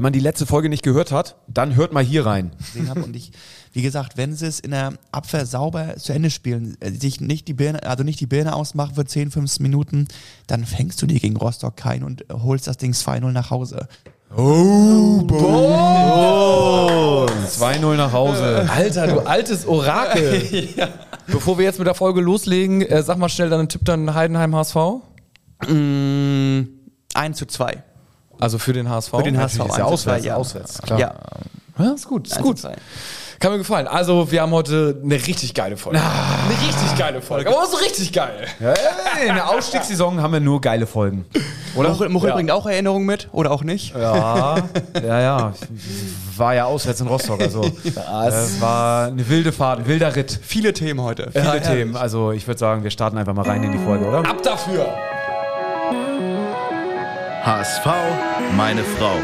Wenn man die letzte Folge nicht gehört hat, dann hört mal hier rein. Und ich, wie gesagt, wenn sie es in der Abwehr sauber zu Ende spielen, äh, sich nicht die Birne, also nicht die Birne ausmachen für 10, 15 Minuten, dann fängst du dir gegen Rostock kein und holst das Ding 2-0 nach Hause. 2-0 nach Hause. Alter, du altes Orakel. Bevor wir jetzt mit der Folge loslegen, äh, sag mal schnell deinen Tipp dann Heidenheim HSV. Mm, 1 zu 2. Also für den HSV. Für den HSV. Ist ja 1 zu auswärts, 2, ja. auswärts, klar. Ja, Ja, ist gut, ist 1 gut. zu 2. Kann mir gefallen. Also, wir haben heute eine richtig geile Folge. Eine richtig geile Folge. Aber so richtig geil. Ja, in der Ausstiegssaison haben wir nur geile Folgen. Oder? Muchel, Muchel Ja. bringt auch Erinnerungen mit oder auch nicht? Ja, ja, ja. War ja auswärts in Rostock. Also, es war eine wilde Fahrt, ein wilder Ritt. Viele Themen heute. Viele herrlich. Themen. Also, ich würde sagen, wir starten einfach mal rein in die Folge, oder? Ab dafür. HSV, meine Frau.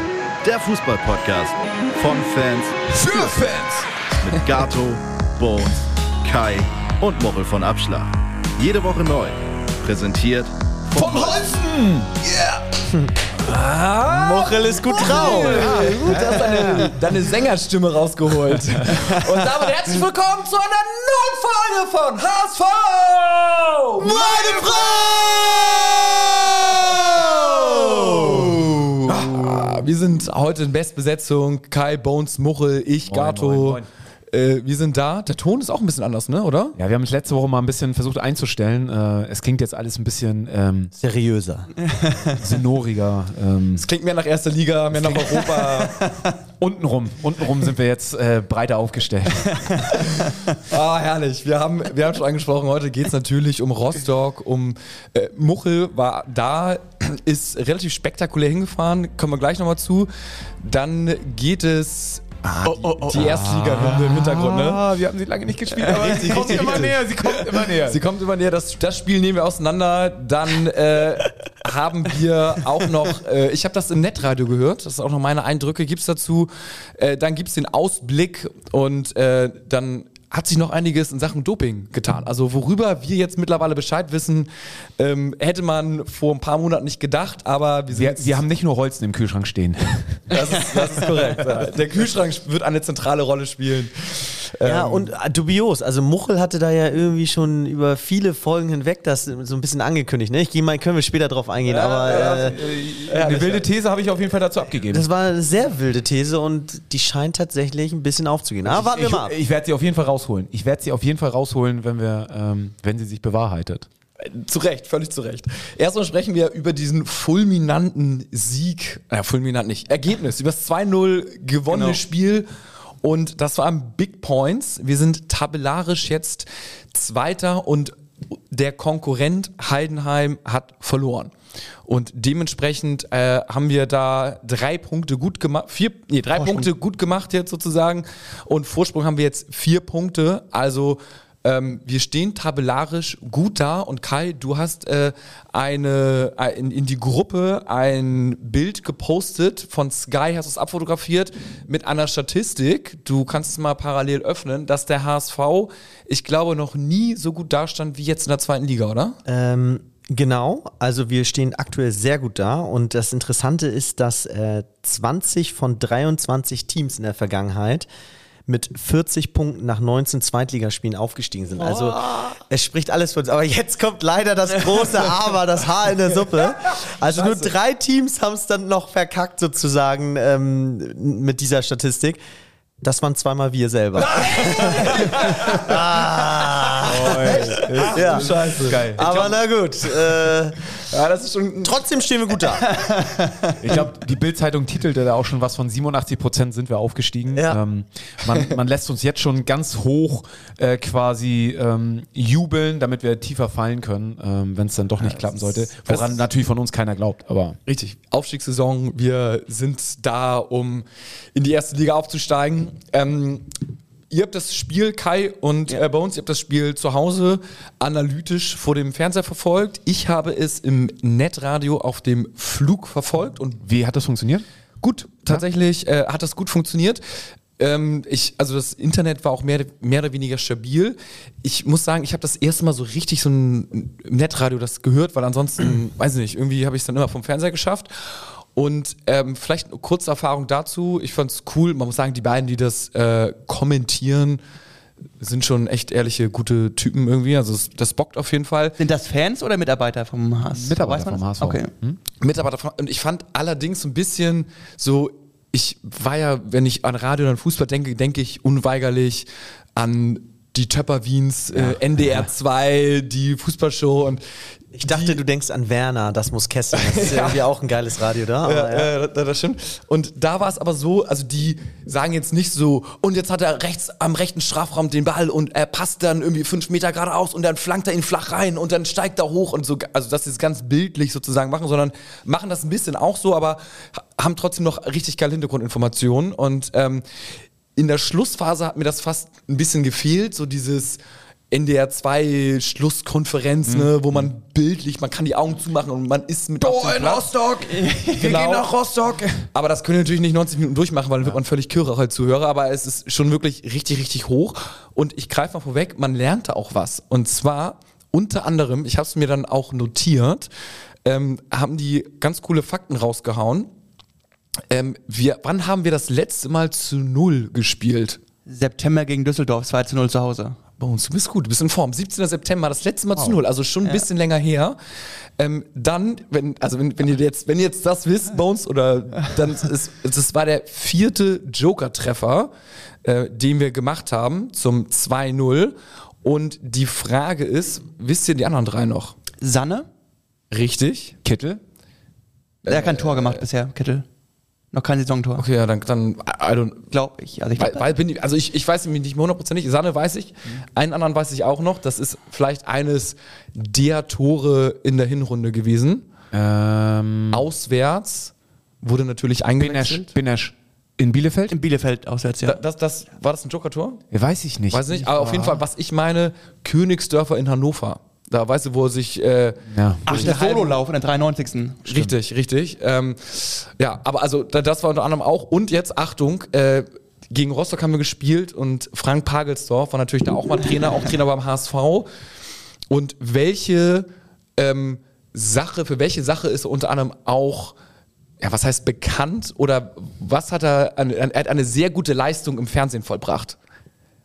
Der Fußballpodcast von Fans für Fans. Mit Gato, Bones, Kai und Mochel von Abschlag. Jede Woche neu. Präsentiert Vom Holzen! Muchel ist gut drauf. Ja, gut, du hast deine, deine Sängerstimme rausgeholt. Und damit herzlich willkommen zu einer neuen Folge von HSV! Meine Frau! Wir sind heute in Bestbesetzung. Kai, Bones, Muchel, ich, Moin, Gato. moin, moin. Äh, wir sind da. Der Ton ist auch ein bisschen anders, ne? Oder? Ja, wir haben es letzte Woche mal ein bisschen versucht einzustellen. Äh, es klingt jetzt alles ein bisschen ähm, Seriöser. sonoriger. Ähm, Es klingt mehr nach erster Liga, mehr nach Europa. untenrum, untenrum sind wir jetzt äh, breiter aufgestellt. Ah, herrlich. Wir haben, wir haben schon angesprochen, heute geht es natürlich um Rostock, um äh, Muchel war da, ist relativ spektakulär hingefahren, kommen wir gleich nochmal zu. Dann geht es. Ah, die, die Erstliga-Runde im Hintergrund, ne? Ah, wir haben sie lange nicht gespielt, aber sie kommt richtig, immer richtig. näher, sie kommt immer näher. Sie kommt immer näher, das, das Spiel nehmen wir auseinander. Dann äh, haben wir auch noch, äh, ich habe das im Netradio gehört, das sind auch noch meine Eindrücke, gibt's dazu. Äh, dann gibt's den Ausblick und äh, dann hat sich noch einiges in Sachen Doping getan. Also worüber wir jetzt mittlerweile Bescheid wissen, ähm, hätte man vor ein paar Monaten nicht gedacht, aber wir sind wir, jetzt- wir haben nicht nur Holzen im Kühlschrank stehen. das, ist, das ist korrekt. ja. Der Kühlschrank wird eine zentrale Rolle spielen. Ja, und äh, dubios. Also Muchel hatte da ja irgendwie schon über viele Folgen hinweg das so ein bisschen angekündigt. Ne? Ich gehe mal, können wir später drauf eingehen, aber äh, Eine wilde These habe ich auf jeden Fall dazu abgegeben. das war eine sehr wilde These und die scheint tatsächlich ein bisschen aufzugehen. Aber warten wir mal ab. ich werde sie auf jeden Fall rausholen. Ich werde sie auf jeden Fall rausholen, wenn wir, ähm, wenn sie sich bewahrheitet. Zu Recht, völlig zu Recht. Erstmal sprechen wir über diesen fulminanten Sieg, äh, fulminant nicht, Ergebnis, über das 2-0 gewonnene Genau. Spiel. Und das waren Big Points. Wir sind tabellarisch jetzt Zweiter und der Konkurrent Heidenheim hat verloren. Und dementsprechend äh, haben wir da drei Punkte gut gemacht, vier, nee, drei Punkte gut gemacht jetzt sozusagen. Und Vorsprung haben wir jetzt vier Punkte. Also ähm, wir stehen tabellarisch gut da und Kai, du hast äh, eine äh, in, in die Gruppe ein Bild gepostet von Sky, hast es abfotografiert mit einer Statistik. Du kannst es mal parallel öffnen, dass der HSV, ich glaube, noch nie so gut dastand wie jetzt in der zweiten Liga, oder? Ähm, genau, also wir stehen aktuell sehr gut da und das Interessante ist, dass äh, 20 von 23 Teams in der Vergangenheit mit 40 Punkten nach 19 Zweitligaspielen aufgestiegen sind. Also es spricht alles für uns. Aber jetzt kommt leider das große Aber, das Haar in der Suppe. Also nur drei Teams haben es dann noch verkackt sozusagen ähm, mit dieser Statistik. Das waren zweimal wir selber. ah, ja. Scheiße. Geil. Aber na gut. Äh, Ja, das ist schon trotzdem stehen wir gut da. Ich glaube, die Bild-Zeitung titelte da auch schon was von 87 Prozent sind wir aufgestiegen. Ja. Ähm, man, man lässt uns jetzt schon ganz hoch äh, quasi ähm, jubeln, damit wir tiefer fallen können, ähm, wenn es dann doch nicht klappen sollte. Woran natürlich von uns keiner glaubt, aber Richtig. Aufstiegssaison. Wir sind da, um in die erste Liga aufzusteigen. Ähm, ihr habt das Spiel, Kai und äh, Bones, ihr habt das Spiel zu Hause analytisch vor dem Fernseher verfolgt. Ich habe es im Netradio auf dem Flug verfolgt und wie hat das funktioniert? gut, tatsächlich äh, hat das gut funktioniert. Ähm, ich, also das Internet war auch mehr, mehr oder weniger stabil. Ich muss sagen, ich habe das erste Mal so richtig so ein im Netradio das gehört, weil ansonsten, weiß ich nicht, irgendwie habe ich es dann immer vom Fernseher geschafft. Und ähm, vielleicht eine kurze Erfahrung dazu. Ich fand es cool. Man muss sagen, die beiden, die das äh, kommentieren, sind schon echt ehrliche, gute Typen irgendwie. Also das, das bockt auf jeden Fall. Sind das Fans oder Mitarbeiter vom HSV? Mitarbeiter vom? HSV. Okay. Mitarbeiter von, und ich fand allerdings ein bisschen so, ich war ja, wenn ich an Radio und Fußball denke, denke ich unweigerlich an die Töpper Wiens, äh, NDR 2, die Fußballshow und Ich dachte, du denkst an Werner, das muss Kessel. Das ist irgendwie auch ein geiles Radio da. Aber ja. Ja, das, stimmt. Und da war es aber so, also die sagen jetzt nicht so, und jetzt hat er rechts am rechten Strafraum den Ball und er passt dann irgendwie fünf Meter geradeaus und dann flankt er ihn flach rein und dann steigt er hoch und so, also dass sie es ganz bildlich sozusagen machen, sondern machen das ein bisschen auch so, aber ha- haben trotzdem noch richtig geile Hintergrundinformationen und ähm, in der Schlussphase hat mir das fast ein bisschen gefehlt, so dieses NDR 2 Schlusskonferenz, ne, wo man bildlich, man kann die Augen zumachen und man ist mit dem Platz. Rostock! Wir Genau. gehen nach Rostock! Aber das können wir natürlich nicht 90 Minuten durchmachen, weil dann wird man völlig kirre als Zuhörer, aber es ist schon wirklich richtig, richtig hoch. Und ich greife mal vorweg, man lernte auch was. Und zwar unter anderem, ich habe es mir dann auch notiert, ähm, haben die ganz coole Fakten rausgehauen. Ähm, wir, wann haben wir das letzte Mal zu Null gespielt? September gegen Düsseldorf, 2 zu 0 zu Hause. Bones, du bist gut, du bist in Form. 17. September, das letzte Mal zu null, also schon ein bisschen länger her. Ähm, dann, wenn, also wenn, wenn ihr jetzt, wenn ihr jetzt das wisst, Bones, oder dann ist, das war der vierte Joker-Treffer, äh, den wir gemacht haben zum 2-0. Und die Frage ist, wisst ihr die anderen drei noch? Sanne? Richtig? Kittel? Er hat kein Tor gemacht bisher, Kittel. Noch kein Saisontor. Okay, ja, dann, dann I don't, Glaube ich. Also ich Weil, weil bin ich, also ich, ich weiß nämlich nicht mehr hundertprozentig. Sanne weiß ich. Einen anderen weiß ich auch noch. Das ist vielleicht eines der Tore in der Hinrunde gewesen. Ähm, Auswärts wurde natürlich eingewechselt. Binesch. In Bielefeld? in Bielefeld auswärts, ja. Da- Das, das, war das ein Joker-Tor? Ja, weiß ich nicht. Weiß nicht. Aber auf jeden Fall, was ich meine, Königsdörfer in Hannover. Da weißt du, wo er sich äh, Ja. Ach, der Sololauf in der 93. Richtig, richtig. Ähm, ja, aber also da- das war unter anderem auch. Und jetzt Achtung, äh, gegen Rostock haben wir gespielt und Frank Pagelsdorf war natürlich da auch mal Trainer, auch Trainer beim HSV. Und welche ähm, Sache, für welche Sache ist er unter anderem auch, ja, was heißt bekannt oder was hat er, an- er hat eine sehr gute Leistung im Fernsehen vollbracht?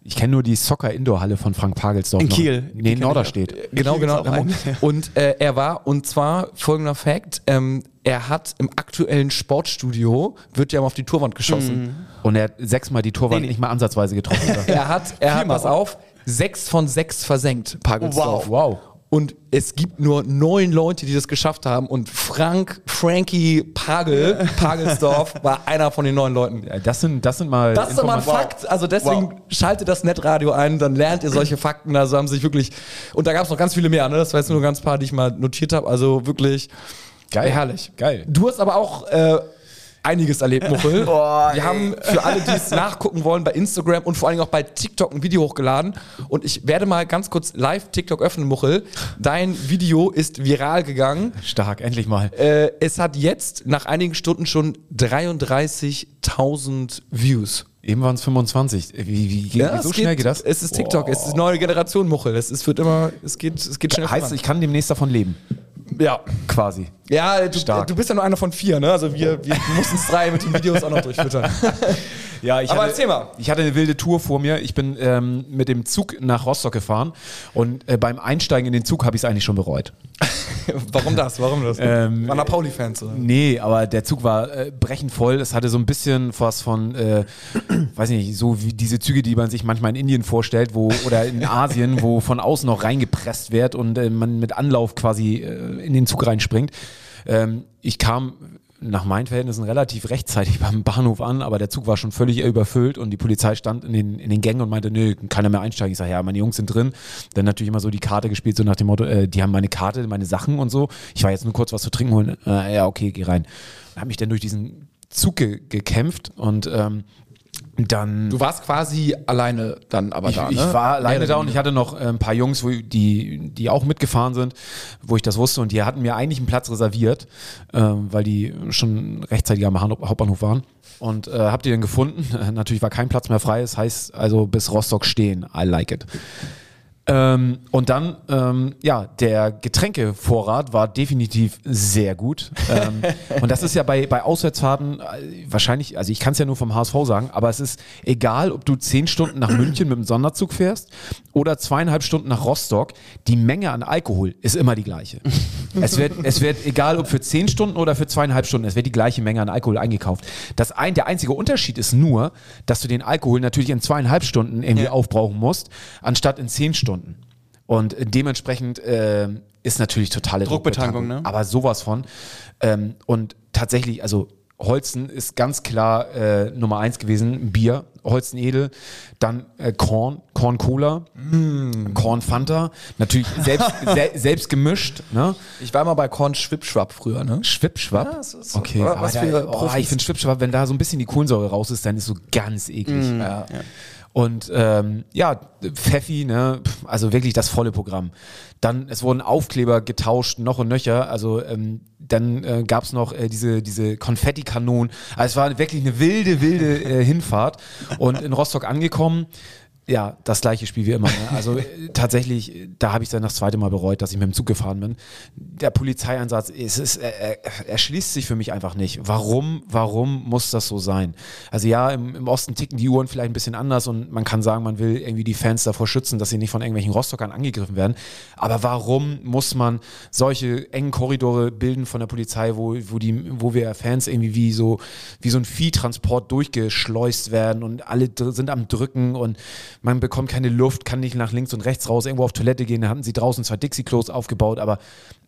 Ich kenne nur die Soccer-Indoor-Halle von Frank Pagelsdorf. In noch. Kiel. Nee, in Norderstedt. Genau, genau. auch einen. Und äh, er war, und zwar folgender Fakt, ähm, er hat im aktuellen Sportstudio, wird ja mal auf die Torwand geschossen. Und er hat sechsmal die Torwand Nee, nee. nicht mal ansatzweise getroffen. Er hat, er hat, pass auf, sechs von sechs versenkt, Pagelsdorf. Wow. Und es gibt nur neun Leute, die das geschafft haben. Und Frank, Frankie Pagel, Pagelsdorf, war einer von den neun Leuten. Das, sind, das sind mal. Das ist mal ein. Fakt. Also deswegen schaltet das Netradio ein, dann lernt ihr solche Fakten. Also haben sich wirklich. Und da gab es noch ganz viele mehr, ne? Das war jetzt nur ganz paar, die ich mal notiert habe. Also wirklich Geil. herrlich. Geil. Du hast aber auch äh, einiges erlebt, Muchel. Wir haben für alle, die es nachgucken wollen, bei Instagram und vor allen Dingen auch bei TikTok ein Video hochgeladen. Und ich werde mal ganz kurz live TikTok öffnen, Muchel. Dein Video ist viral gegangen. Stark, endlich mal. Äh, es hat jetzt nach einigen Stunden schon 33.000 Views. Eben waren es 25. Wie, wie, wie, wie so es schnell geht, geht das? Es ist TikTok, es ist neue Generation Muchel. Es ist, wird immer, es geht, es geht schnell Heißt, voran. ich kann demnächst davon leben. Ja. Quasi. Ja, du, Stark. du bist ja nur einer von vier, ne? Also wir, wir mussten es drei mit den Videos auch noch durchfüttern. Ja, ich Aber hatte, erzähl mal. Ich hatte eine wilde Tour vor mir. Ich bin ähm, mit dem Zug nach Rostock gefahren und äh, beim Einsteigen in den Zug habe ich es eigentlich schon bereut. Warum das? Warum das? Ähm, Waren da Pauli-Fans, oder? Nee, aber der Zug war äh, brechend voll. Es hatte so ein bisschen was von, äh, weiß nicht, so wie diese Züge, die man sich manchmal in Indien vorstellt, wo oder in Asien, wo von außen noch reingepresst wird und äh, man mit Anlauf quasi äh, in den Zug reinspringt. Ähm, ich kam nach meinen Verhältnissen relativ rechtzeitig beim Bahnhof an, aber der Zug war schon völlig überfüllt und die Polizei stand in den, in den Gängen und meinte, nö, keiner mehr einsteigen. Ich sage, ja, meine Jungs sind drin. Dann natürlich immer so die Karte gespielt, so nach dem Motto, äh, die haben meine Karte, meine Sachen und so. Ich war jetzt nur kurz was zu trinken holen. Äh, ja, okay, geh rein. Habe mich dann durch diesen Zug ge gekämpft und ähm, dann Du warst quasi alleine dann aber ich, da, ich ne? war alleine da und ich hatte noch äh, ein paar Jungs, wo, die, die auch mitgefahren sind, wo ich das wusste und die hatten mir eigentlich einen Platz reserviert, ähm, weil die schon rechtzeitig am Hau- Hauptbahnhof waren. Und äh, hab die dann gefunden. Äh, natürlich war kein Platz mehr frei. Das heißt also bis Rostock stehen. I like it. Ähm, und dann, ähm, ja, der Getränkevorrat war definitiv sehr gut. Ähm, und das ist ja bei, bei Auswärtsfahrten äh, wahrscheinlich, also ich kann es ja nur vom HSV sagen, aber es ist egal, ob du zehn Stunden nach München mit dem Sonderzug fährst oder zweieinhalb Stunden nach Rostock, die Menge an Alkohol ist immer die gleiche. es, wird, es wird egal, ob für zehn Stunden oder für zweieinhalb Stunden, es wird die gleiche Menge an Alkohol eingekauft. Das ein, der einzige Unterschied ist nur, dass du den Alkohol natürlich in zweieinhalb Stunden irgendwie Ja. aufbrauchen musst, anstatt in zehn Stunden. Und dementsprechend äh, ist natürlich totale Druckbetankung, ne? Aber sowas von. Ähm, und tatsächlich, also Holzen ist ganz klar äh, Nummer eins gewesen, Bier, Holzen Edel, dann äh, Korn, Korn Cola, Mm. Korn Fanta, natürlich selbst, se selbst gemischt, ne? Ich war mal bei Korn Schwipschwapp früher, ne? Schwippschwapp. Ja, das ist- okay, was für da, oh, ich finde Schwippschwapp, wenn da so ein bisschen die Kohlensäure raus ist, dann ist so ganz eklig. Mm, Ja. Und ähm, ja, Pfeffi, ne, also wirklich das volle Programm. Dann, es wurden Aufkleber getauscht, noch und nöcher. Also ähm, dann äh, gab es noch äh, diese, diese Konfettikanonen. Also es war wirklich eine wilde, wilde äh, Hinfahrt. Und in Rostock angekommen, ja, das gleiche Spiel wie immer. Ne? Also tatsächlich, da habe ich dann das zweite Mal bereut, dass ich mit dem Zug gefahren bin. Der Polizeieinsatz, es ist, äh, äh, erschließt sich für mich einfach nicht. Warum, warum muss das so sein? Also ja, im, im Osten ticken die Uhren vielleicht ein bisschen anders und man kann sagen, man will irgendwie die Fans davor schützen, dass sie nicht von irgendwelchen Rostockern angegriffen werden. Aber warum muss man solche engen Korridore bilden von der Polizei, wo, wo, die, wo wir Fans irgendwie wie so, wie so ein Viehtransport durchgeschleust werden und alle sind am Drücken und man bekommt keine Luft, kann nicht nach links und rechts raus, irgendwo auf Toilette gehen. Da hatten sie draußen zwei Dixie-Klos aufgebaut, aber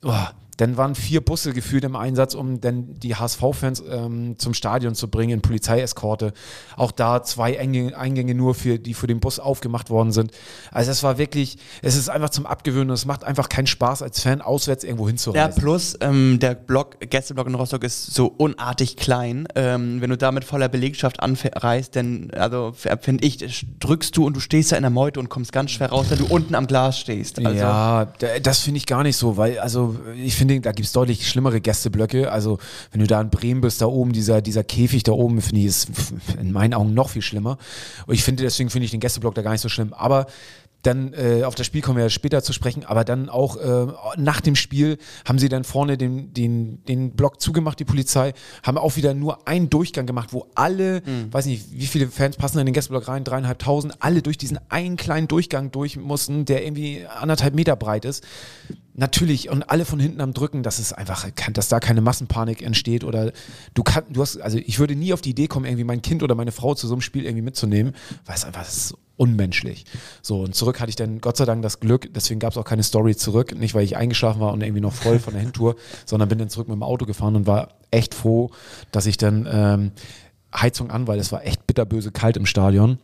oh, dann waren vier Busse geführt im Einsatz, um dann die HSV-Fans ähm, zum Stadion zu bringen, in Polizeieskorte. Auch da zwei Eingänge, Eingänge nur, für, die für den Bus aufgemacht worden sind. Also es war wirklich, es ist einfach zum Abgewöhnen. Es macht einfach keinen Spaß, als Fan auswärts irgendwo Ja, hinzureisen. plus ähm, der Block, Gästeblock in Rostock ist so unartig klein. Ähm, wenn du da mit voller Belegschaft anreist, dann, also finde ich, drückst du und du stehst da in der Meute und kommst ganz schwer raus, wenn du unten am Glas stehst. Also, ja, da- das finde ich gar nicht so, weil, also ich finde, da gibt es deutlich schlimmere Gästeblöcke. Also, wenn du da in Bremen bist, da oben, dieser, dieser Käfig da oben, finde ich, ist in meinen Augen noch viel schlimmer. Und ich finde, deswegen finde ich den Gästeblock da gar nicht so schlimm. Aber dann äh, auf das Spiel kommen wir ja später zu sprechen, aber dann auch äh, nach dem Spiel haben sie dann vorne den, den, den Block zugemacht, die Polizei, haben auch wieder nur einen Durchgang gemacht, wo alle, weiß nicht, wie viele Fans passen in den Gästeblock rein, dreieinhalbtausend, alle durch diesen einen kleinen Durchgang durch mussten, der irgendwie anderthalb Meter breit ist. Natürlich, und alle von hinten am Drücken, dass es einfach, dass da keine Massenpanik entsteht oder du kannst, du hast, also ich würde nie auf die Idee kommen, irgendwie mein Kind oder meine Frau zu so einem Spiel irgendwie mitzunehmen, weil es einfach, ist unmenschlich. So, und zurück hatte ich dann Gott sei Dank das Glück, deswegen gab es auch keine Story zurück, nicht weil ich eingeschlafen war und irgendwie noch voll von der Hintour, sondern bin dann zurück mit dem Auto gefahren und war echt froh, dass ich dann ähm, Heizung an, weil es war echt bitterböse kalt im Stadion.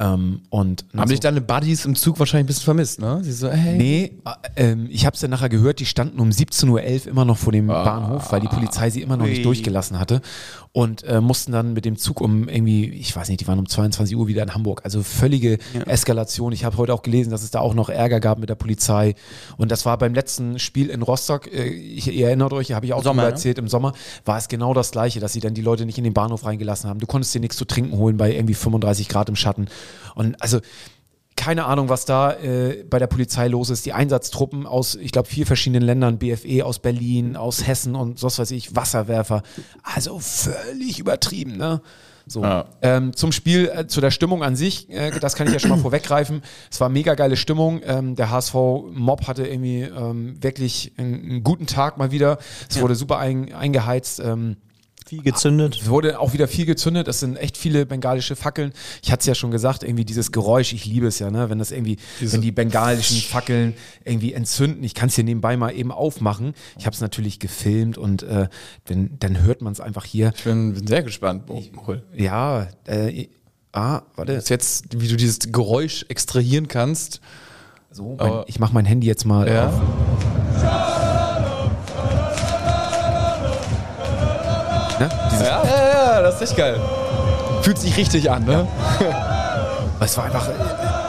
Ähm, und Haben so- dich deine Buddies im Zug wahrscheinlich ein bisschen vermisst, ne? Sie so, hey. Nee, äh, ähm, ich habe es dann nachher gehört, die standen um 17.11 Uhr immer noch vor dem Ah. Bahnhof, weil die Polizei sie immer noch nicht Ui. durchgelassen hatte und äh, mussten dann mit dem Zug um irgendwie, ich weiß nicht, die waren um 22 Uhr wieder in Hamburg. Also völlige Eskalation. Ich habe heute auch gelesen, dass es da auch noch Ärger gab mit der Polizei und das war beim letzten Spiel in Rostock, äh, ich, ihr erinnert euch, habe ich auch Sommer, ne? erzählt, im Sommer war es genau das Gleiche, dass sie dann die Leute nicht in den Bahnhof reingelassen haben. Du konntest dir nichts zu trinken holen bei irgendwie 35 Grad im Schatten und also keine Ahnung, was da äh, bei der Polizei los ist. Die Einsatztruppen aus, ich glaube, vier verschiedenen Ländern, BFE aus Berlin, aus Hessen und was weiß ich, Wasserwerfer. Also völlig übertrieben, ne? So. Ja. Ähm, zum Spiel, äh, zu der Stimmung an sich, äh, das kann ich ja schon mal vorweggreifen. Es war mega geile Stimmung. Ähm, der HSV-Mob hatte irgendwie ähm, wirklich einen, einen guten Tag mal wieder. Es wurde super ein, eingeheizt. Ähm, Viel gezündet. es wurde auch wieder viel gezündet. Es sind echt viele bengalische Fackeln. Ich hatte es ja schon gesagt, irgendwie dieses Geräusch, ich liebe es ja, ne? wenn das irgendwie, wenn die bengalischen Fackeln irgendwie entzünden. Ich kann es hier nebenbei mal eben aufmachen. Ich habe es natürlich gefilmt und äh, wenn, dann hört man es einfach hier. Ich bin, bin sehr gespannt. Oh, cool. Ja, äh, ah, warte. Das ist jetzt, wie du dieses Geräusch extrahieren kannst. So, mein, ich mache mein Handy jetzt mal Ja. auf. Ja, ja, ja, das ist echt geil. Fühlt sich richtig an, ne? Es war einfach, äh,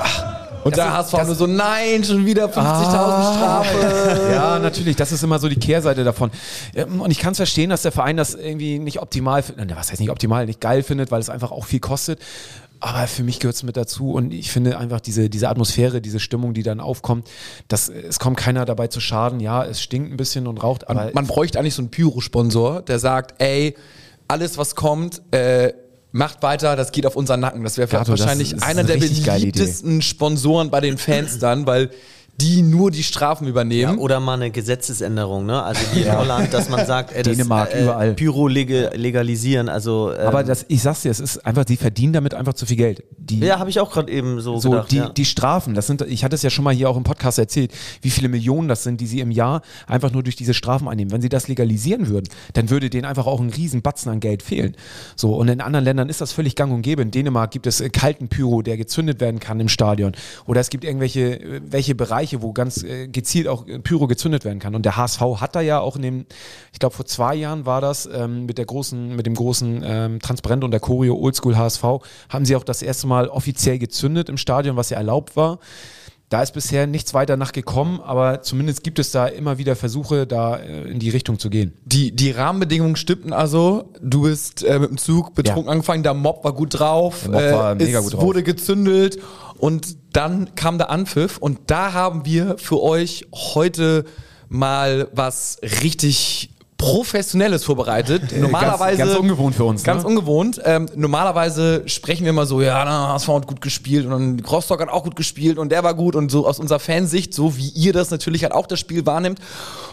ach, Und Das der ist- HSV das- nur so, nein, schon wieder 50.000 Ah. Strafe. Ja, natürlich, das ist immer so die Kehrseite davon. Ähm, Und ich kann es verstehen, dass der Verein das irgendwie nicht optimal findet. Was heißt nicht optimal, nicht geil findet, weil es einfach auch viel kostet. Aber für mich gehört es mit dazu und ich finde einfach diese, diese Atmosphäre, diese Stimmung, die dann aufkommt, das, es kommt keiner dabei zu schaden. Ja, es stinkt ein bisschen und raucht, aber Man bräuchte eigentlich so einen Pyro-Sponsor, der sagt, ey, alles was kommt, äh, macht weiter, das geht auf unseren Nacken. Das wäre das wahrscheinlich ist einer eine der beliebtesten Sponsoren bei den Fans dann, weil die nur die Strafen Ja, übernehmen. oder mal eine Gesetzesänderung, ne? Also wie in Holland, dass man sagt, ey, das, Dänemark, überall. Pyro leg legalisieren, also ähm, aber das, ich sag's dir, es ist einfach, die verdienen damit einfach zu viel Geld. Die, ja, habe ich auch gerade eben so, so gedacht. die, ja. die Strafen, das sind, ich hatte es ja schon mal hier auch im Podcast erzählt, wie viele Millionen das sind, die sie im Jahr einfach nur durch diese Strafen einnehmen. Wenn sie das legalisieren würden, dann würde denen einfach auch ein riesen Batzen an Geld fehlen. So, und in anderen Ländern ist das völlig gang und gäbe. In Dänemark gibt es äh, kalten Pyro, der gezündet werden kann im Stadion. Oder es gibt irgendwelche äh, welche Bereiche, wo ganz äh, gezielt auch äh, Pyro gezündet werden kann. Und der HSV hat da ja auch in dem, ich glaube vor zwei Jahren war das, ähm, mit der großen, mit dem großen ähm, Transparent und der Choreo Oldschool HSV, haben sie auch das erste Mal offiziell gezündet im Stadion, was ja erlaubt war. Da ist bisher nichts weiter nachgekommen, aber zumindest gibt es da immer wieder Versuche, da äh, in die Richtung zu gehen. Die, die Rahmenbedingungen stimmten also. Du bist äh, mit dem Zug betrunken Ja. angefangen, der Mob war gut drauf. Der Mob war äh, mega es gut drauf. wurde gezündelt und dann kam der Anpfiff und da haben wir für euch heute mal was richtig Professionelles vorbereitet. Normalerweise ganz ungewohnt für uns, Ganz ne? ungewohnt. Ähm, normalerweise sprechen wir immer so, ja, na, HSV hat gut gespielt und dann Rostock hat auch gut gespielt und der war gut und so aus unserer Fansicht, so wie ihr das natürlich halt auch das Spiel wahrnimmt.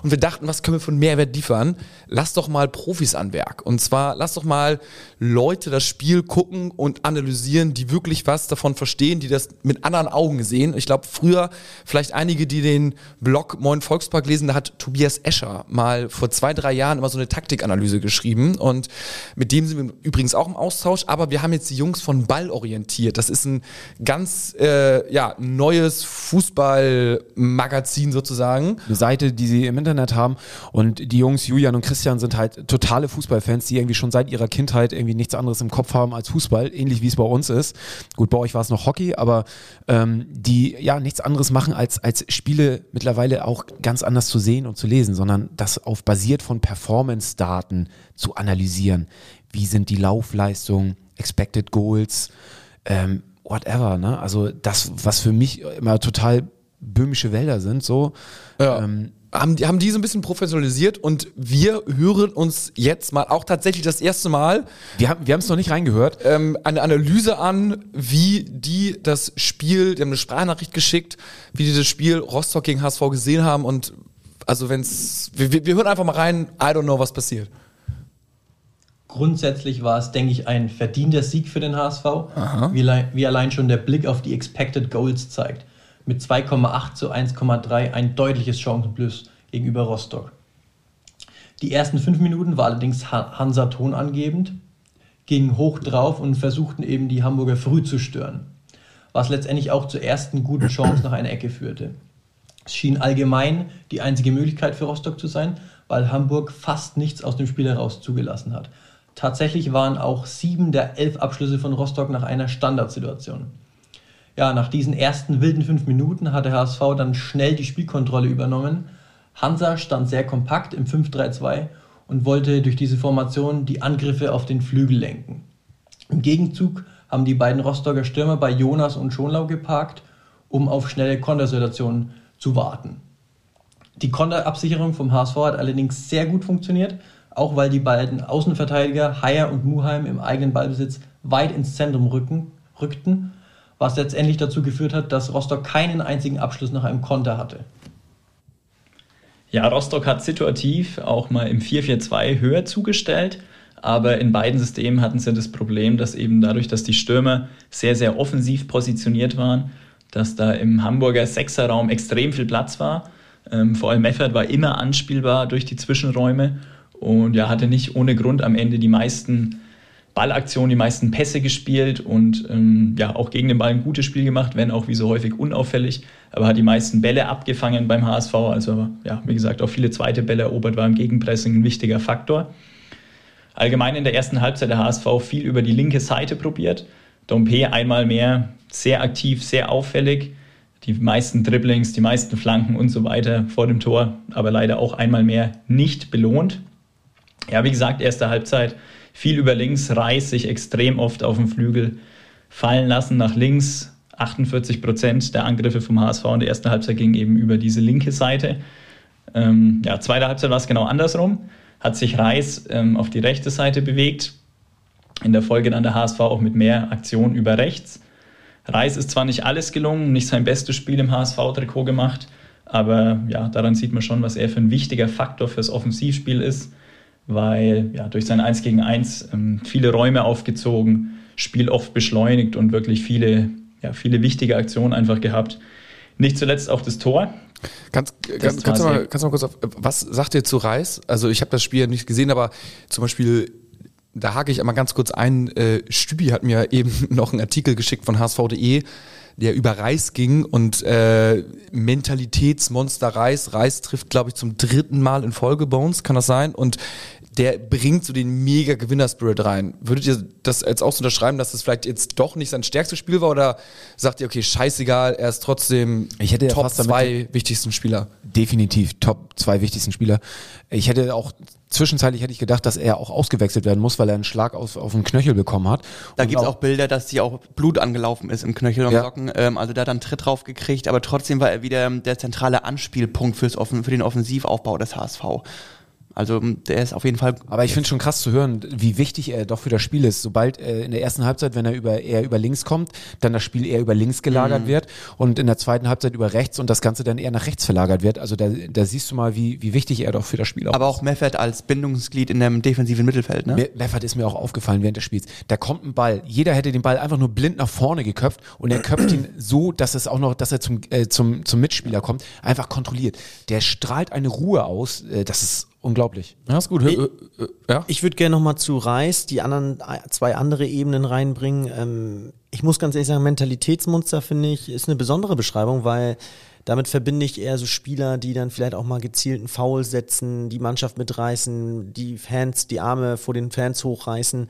Und wir dachten, was können wir von Mehrwert liefern? Lass doch mal Profis an Werk. Und zwar lass doch mal Leute das Spiel gucken und analysieren, die wirklich was davon verstehen, die das mit anderen Augen sehen. Ich glaube, früher vielleicht einige, die den Blog Moin Volkspark lesen, da hat Tobias Escher mal vor zwei, drei Jahren immer so eine Taktikanalyse geschrieben und mit dem sind wir übrigens auch im Austausch, aber wir haben jetzt die Jungs von Ball orientiert. Das ist ein ganz äh, ja, neues Fußballmagazin sozusagen. Eine Seite, die sie im Internet haben und die Jungs Julian und Christian sind halt totale Fußballfans, die irgendwie schon seit ihrer Kindheit irgendwie nichts anderes im Kopf haben als Fußball, ähnlich wie es bei uns ist. Gut, bei euch war es noch Hockey, aber ähm, die ja nichts anderes machen als als Spiele mittlerweile auch ganz anders zu sehen und zu lesen, sondern das auf basiert von Performance-Daten zu analysieren. Wie sind die Laufleistungen, Expected Goals, ähm, whatever, ne? Also das, was für mich immer total böhmische Wälder sind, so. Ja. Ähm, haben, die- haben die so ein bisschen professionalisiert und wir hören uns jetzt mal auch tatsächlich das erste Mal wir haben wir es noch nicht reingehört. ähm, eine Analyse an, wie die das Spiel, die haben eine Sprachnachricht geschickt, wie die das Spiel Rostock gegen HSV gesehen haben und also wenn's, wir, wir hören einfach mal rein, I don't know, was passiert. Grundsätzlich war es, denke ich, ein verdienter Sieg für den HSV, wie, allein- wie allein schon der Blick auf die Expected Goals zeigt. Mit 2,8 zu 1,3 ein deutliches Chancenplus gegenüber Rostock. Die ersten fünf Minuten war allerdings Ha- Hansa tonangebend, gingen hoch drauf und versuchten eben die Hamburger früh zu stören, was letztendlich auch zur ersten guten Chance nach einer Ecke führte. Es schien allgemein die einzige Möglichkeit für Rostock zu sein, weil Hamburg fast nichts aus dem Spiel heraus zugelassen hat. Tatsächlich waren auch sieben der elf Abschlüsse von Rostock nach einer Standardsituation. Ja, nach diesen ersten wilden fünf Minuten hat der HSV dann schnell die Spielkontrolle übernommen. Hansa stand sehr kompakt im 5-3-2 und wollte durch diese Formation die Angriffe auf den Flügel lenken. Im Gegenzug haben die beiden Rostocker Stürmer bei Jonas und Schonlau geparkt, um auf schnelle Kontersituationen zu warten. Die Konterabsicherung vom HSV hat allerdings sehr gut funktioniert, auch weil die beiden Außenverteidiger Haier und Muheim im eigenen Ballbesitz weit ins Zentrum rücken, rückten, was letztendlich dazu geführt hat, dass Rostock keinen einzigen Abschluss nach einem Konter hatte. Ja, Rostock hat situativ auch mal im 4-4-2 höher zugestellt, aber in beiden Systemen hatten sie das Problem, dass eben dadurch, dass die Stürmer sehr, sehr offensiv positioniert waren, dass da im Hamburger Sechserraum extrem viel Platz war. Ähm, vor allem Meffert war immer anspielbar durch die Zwischenräume und ja, hatte nicht ohne Grund am Ende die meisten Ballaktionen, die meisten Pässe gespielt und ähm, ja auch gegen den Ball ein gutes Spiel gemacht, wenn auch wie so häufig unauffällig, aber hat die meisten Bälle abgefangen beim HSV. Also ja, wie gesagt, auch viele zweite Bälle erobert, war im Gegenpressing ein wichtiger Faktor. Allgemein in der ersten Halbzeit der HSV viel über die linke Seite probiert. Dompe einmal mehr sehr aktiv, sehr auffällig. die meisten Dribblings, die meisten Flanken und so weiter vor dem Tor, aber leider auch einmal mehr nicht belohnt. Ja, wie gesagt, erste Halbzeit viel über links, Reis sich extrem oft auf dem Flügel fallen lassen nach links. 48 Prozent der Angriffe vom HSV in der ersten Halbzeit gingen eben über diese linke Seite. Ähm, ja, zweite Halbzeit war es genau andersrum. Hat sich Reis ähm, auf die rechte Seite bewegt. In der Folge dann der HSV auch mit mehr Aktion über rechts. Reis ist zwar nicht alles gelungen, nicht sein bestes Spiel im HSV-Trikot gemacht, aber ja, daran sieht man schon, was er für ein wichtiger Faktor fürs Offensivspiel ist, weil ja, durch sein 1 gegen 1 ähm, viele Räume aufgezogen, Spiel oft beschleunigt und wirklich viele, ja, viele wichtige Aktionen einfach gehabt. Nicht zuletzt auch das Tor. Ganz, ganz, kannst, du mal, kannst du mal kurz auf, was sagt ihr zu Reis? Also ich habe das Spiel nicht gesehen, aber zum Beispiel da hake ich einmal ganz kurz ein. Äh, Stübi hat mir eben noch einen Artikel geschickt von hsv.de, der über Reis ging und äh, Mentalitätsmonster Reis. Reis trifft, glaube ich, zum dritten Mal in Folge Bones, kann das sein? Und der bringt so den mega Gewinnerspirit rein. Würdet ihr das jetzt auch so unterschreiben, dass das vielleicht jetzt doch nicht sein stärkstes Spiel war oder sagt ihr, okay, scheißegal, er ist trotzdem ich hätte Top ja zwei wichtigsten Spieler? Definitiv Top zwei wichtigsten Spieler. Ich hätte auch zwischenzeitlich hätte ich gedacht, dass er auch ausgewechselt werden muss, weil er einen Schlag auf, auf den Knöchel bekommen hat. Da gibt es auch, auch, Bilder, dass sie auch Blut angelaufen ist im Knöchel und ja. Socken. Ähm, also da hat er einen Tritt drauf gekriegt, aber trotzdem war er wieder der zentrale Anspielpunkt fürs Offen, für den Offensivaufbau des HSV. Also der ist auf jeden Fall. Aber ich finde schon krass zu hören, wie wichtig er doch für das Spiel ist. Sobald äh, in der ersten Halbzeit, wenn er über eher über links kommt, dann das Spiel eher über links gelagert mhm. wird und in der zweiten Halbzeit über rechts und das Ganze dann eher nach rechts verlagert wird. Also da, da siehst du mal, wie, wie wichtig er doch für das Spiel auch Aber ist. auch Meffert als Bindungsglied in dem defensiven Mittelfeld, ne? Meffert ist mir auch aufgefallen während des Spiels. Da kommt ein Ball. Jeder hätte den Ball einfach nur blind nach vorne geköpft und er köpft ihn so, dass es auch noch, dass er zum, äh, zum, zum Mitspieler kommt, einfach kontrolliert. Der strahlt eine Ruhe aus, äh, das ist unglaublich. Ja, ist gut. Ich, ja. ich würde gerne nochmal zu Reis die anderen zwei andere Ebenen reinbringen. Ähm, ich muss ganz ehrlich sagen, Mentalitätsmonster finde ich, ist eine besondere Beschreibung, weil damit verbinde ich eher so Spieler, die dann vielleicht auch mal gezielten Foul setzen, die Mannschaft mitreißen, die Fans, die Arme vor den Fans hochreißen.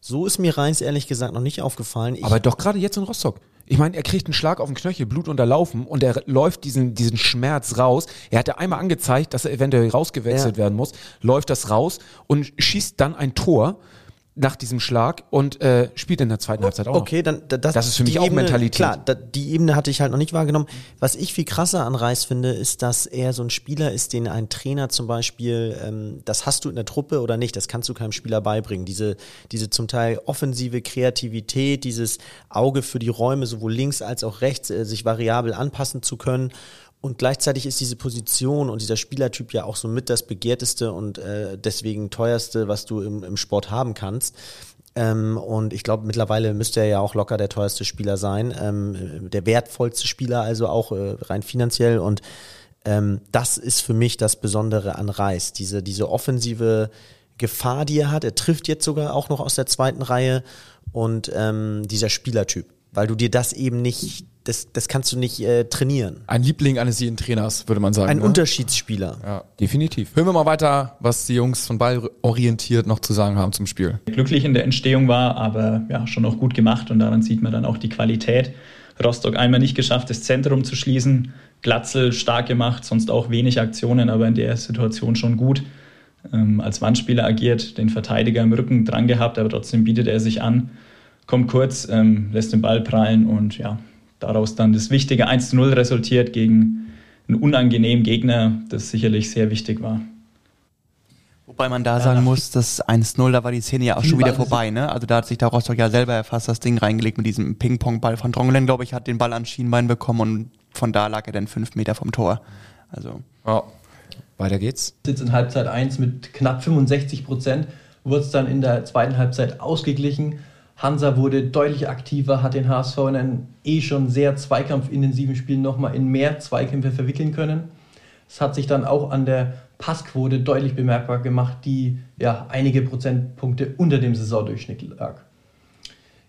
So ist mir Reis ehrlich gesagt noch nicht aufgefallen. Ich Aber doch gerade jetzt in Rostock. Ich meine, er kriegt einen Schlag auf den Knöchel, Blut unterlaufen und er läuft diesen, diesen Schmerz raus. Er hatte einmal angezeigt, dass er eventuell rausgewechselt ja. werden muss, läuft das raus und schießt dann ein Tor nach diesem Schlag und äh, spielt in der zweiten Halbzeit auch. Okay, dann das, das ist für mich auch Ebene, Mentalität. Klar, da, die Ebene hatte ich halt noch nicht wahrgenommen. Was ich viel krasser an Reis finde, ist, dass er so ein Spieler ist, den ein Trainer zum Beispiel, ähm, das hast du in der Truppe oder nicht, das kannst du keinem Spieler beibringen. Diese, diese zum Teil offensive Kreativität, dieses Auge für die Räume sowohl links als auch rechts, äh, sich variabel anpassen zu können und gleichzeitig ist diese Position und dieser Spielertyp ja auch so mit das begehrteste und äh, deswegen teuerste, was du im, im Sport haben kannst. Ähm, und ich glaube, mittlerweile müsste er ja auch locker der teuerste Spieler sein, ähm, der wertvollste Spieler, also auch äh, rein finanziell. Und ähm, das ist für mich das Besondere an Reis, diese, diese offensive Gefahr, die er hat. Er trifft jetzt sogar auch noch aus der zweiten Reihe und ähm, dieser Spielertyp, weil du dir das eben nicht das, das kannst du nicht äh, trainieren. Ein Liebling eines jeden Trainers, würde man sagen. Ein ne? Unterschiedsspieler. Ja, definitiv. Hören wir mal weiter, was die Jungs von Ball orientiert noch zu sagen haben zum Spiel. Glücklich in der Entstehung war, aber ja, schon auch gut gemacht und daran sieht man dann auch die Qualität. Rostock einmal nicht geschafft, das Zentrum zu schließen. Glatzel stark gemacht, sonst auch wenig Aktionen, aber in der Situation schon gut. Ähm, als Wandspieler agiert, den Verteidiger im Rücken dran gehabt, aber trotzdem bietet er sich an, kommt kurz, ähm, lässt den Ball prallen und ja, daraus dann das wichtige 1-0 resultiert gegen einen unangenehmen Gegner, das sicherlich sehr wichtig war. Wobei man da ja, sagen muss, das 1-0, da war die Szene ja auch schon wieder vorbei, ne? Also da hat sich der Rostock ja selber fast das Ding reingelegt mit diesem Ping-Pong-Ball von Drongelen, glaube ich, hat den Ball an Schienbein bekommen und von da lag er dann fünf Meter vom Tor. Also. Ja. Weiter geht's. Sitzt in Halbzeit 1 mit knapp 65 Prozent, wurde es dann in der zweiten Halbzeit ausgeglichen. Hansa wurde deutlich aktiver, hat den HSV in einem eh schon sehr zweikampfintensiven Spiel nochmal in mehr Zweikämpfe verwickeln können. Es hat sich dann auch an der Passquote deutlich bemerkbar gemacht, die ja einige Prozentpunkte unter dem Saisondurchschnitt lag.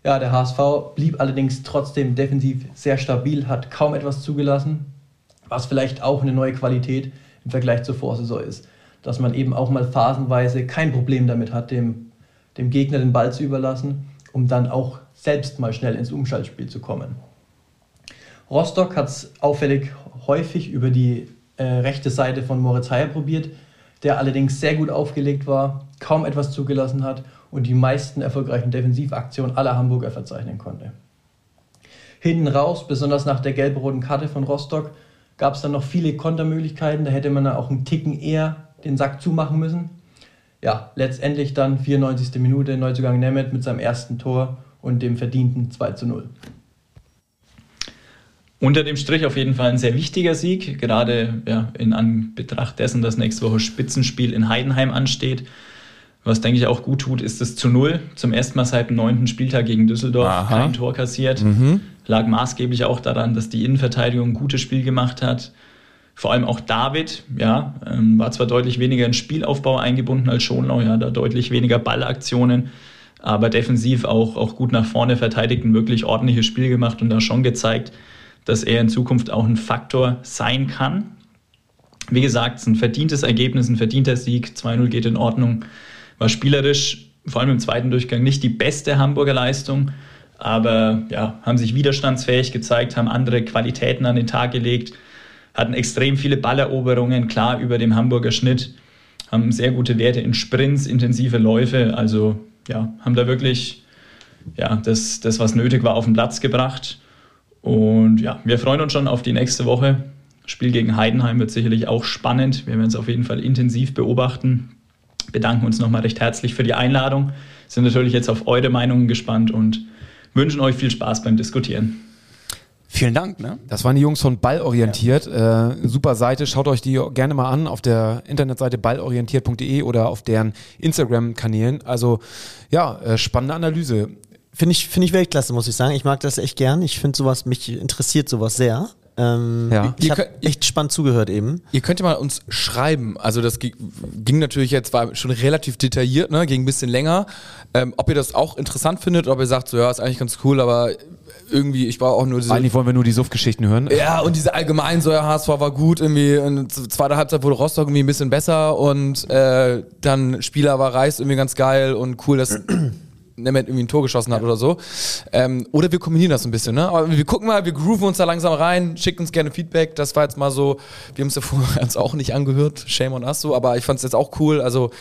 Ja, der HSV blieb allerdings trotzdem defensiv sehr stabil, hat kaum etwas zugelassen, was vielleicht auch eine neue Qualität im Vergleich zur Vorsaison ist. Dass man eben auch mal phasenweise kein Problem damit hat, dem, dem Gegner den Ball zu überlassen um dann auch selbst mal schnell ins Umschaltspiel zu kommen. Rostock hat es auffällig häufig über die äh, rechte Seite von Moritz Heyer probiert, der allerdings sehr gut aufgelegt war, kaum etwas zugelassen hat und die meisten erfolgreichen Defensivaktionen aller Hamburger verzeichnen konnte. Hinten raus, besonders nach der gelb-roten Karte von Rostock, gab es dann noch viele Kontermöglichkeiten. Da hätte man dann auch einen Ticken eher den Sack zumachen müssen. Ja, letztendlich dann 94. Minute Neuzugang Nemeth mit seinem ersten Tor und dem verdienten 2 zu 0. Unter dem Strich auf jeden Fall ein sehr wichtiger Sieg, gerade ja, in Anbetracht dessen, dass nächste Woche Spitzenspiel in Heidenheim ansteht. Was denke ich auch gut tut, ist das zu Null. Zum ersten Mal seit dem neunten Spieltag gegen Düsseldorf Aha. kein Tor kassiert. Lag maßgeblich auch daran, dass die Innenverteidigung ein gutes Spiel gemacht hat. Vor allem auch David, ja, ähm, war zwar deutlich weniger in Spielaufbau eingebunden als Schonlau, ja, da deutlich weniger Ballaktionen, aber defensiv auch, auch gut nach vorne verteidigt, ein wirklich ordentliches Spiel gemacht und da schon gezeigt, dass er in Zukunft auch ein Faktor sein kann. Wie gesagt, es ist ein verdientes Ergebnis, ein verdienter Sieg. 2-0 geht in Ordnung. War spielerisch, vor allem im zweiten Durchgang, nicht die beste Hamburger Leistung, aber ja, haben sich widerstandsfähig gezeigt, haben andere Qualitäten an den Tag gelegt, hatten extrem viele Balleroberungen, klar über dem Hamburger Schnitt, haben sehr gute Werte in Sprints, intensive Läufe, also ja, haben da wirklich ja, das, das, was nötig war, auf den Platz gebracht. Und ja, wir freuen uns schon auf die nächste Woche. Spiel gegen Heidenheim wird sicherlich auch spannend. Wir werden es auf jeden Fall intensiv beobachten. Bedanken uns nochmal recht herzlich für die Einladung. Sind natürlich jetzt auf eure Meinungen gespannt und wünschen euch viel Spaß beim Diskutieren. Vielen Dank. Ne? Das waren die Jungs von Ballorientiert. Äh, super Seite. Schaut euch die gerne mal an auf der Internetseite ballorientiert.de oder auf deren Instagram-Kanälen. Also ja, äh, spannende Analyse. Finde ich, finde ich Weltklasse, muss ich sagen. Ich mag das echt gern. Ich finde sowas, mich interessiert sowas sehr. Ähm, Ja. Ich habe echt spannend zugehört eben. Ihr könnt ja mal uns schreiben, also das gi- ging natürlich jetzt, war schon relativ detailliert, ne? ging ein bisschen länger, ähm, ob ihr das auch interessant findet, ob ihr sagt, so ja, ist eigentlich ganz cool, aber irgendwie, ich war auch nur diese... Eigentlich wollen wir nur die Suff-Geschichten hören. Ja, und diese allgemein, so ja, HSV war gut, irgendwie in zweiter Halbzeit wurde Rostock irgendwie ein bisschen besser und äh, dann Spieler war Reis irgendwie ganz geil und cool, dass Nemeth irgendwie ein Tor geschossen hat oder so. Ähm, oder wir kombinieren das ein bisschen, ne? Aber wir gucken mal, wir grooven uns da langsam rein, schickt uns gerne Feedback. Das war jetzt mal so, wir haben es ja vorher uns auch nicht angehört, shame on us so, aber ich fand es jetzt auch cool, also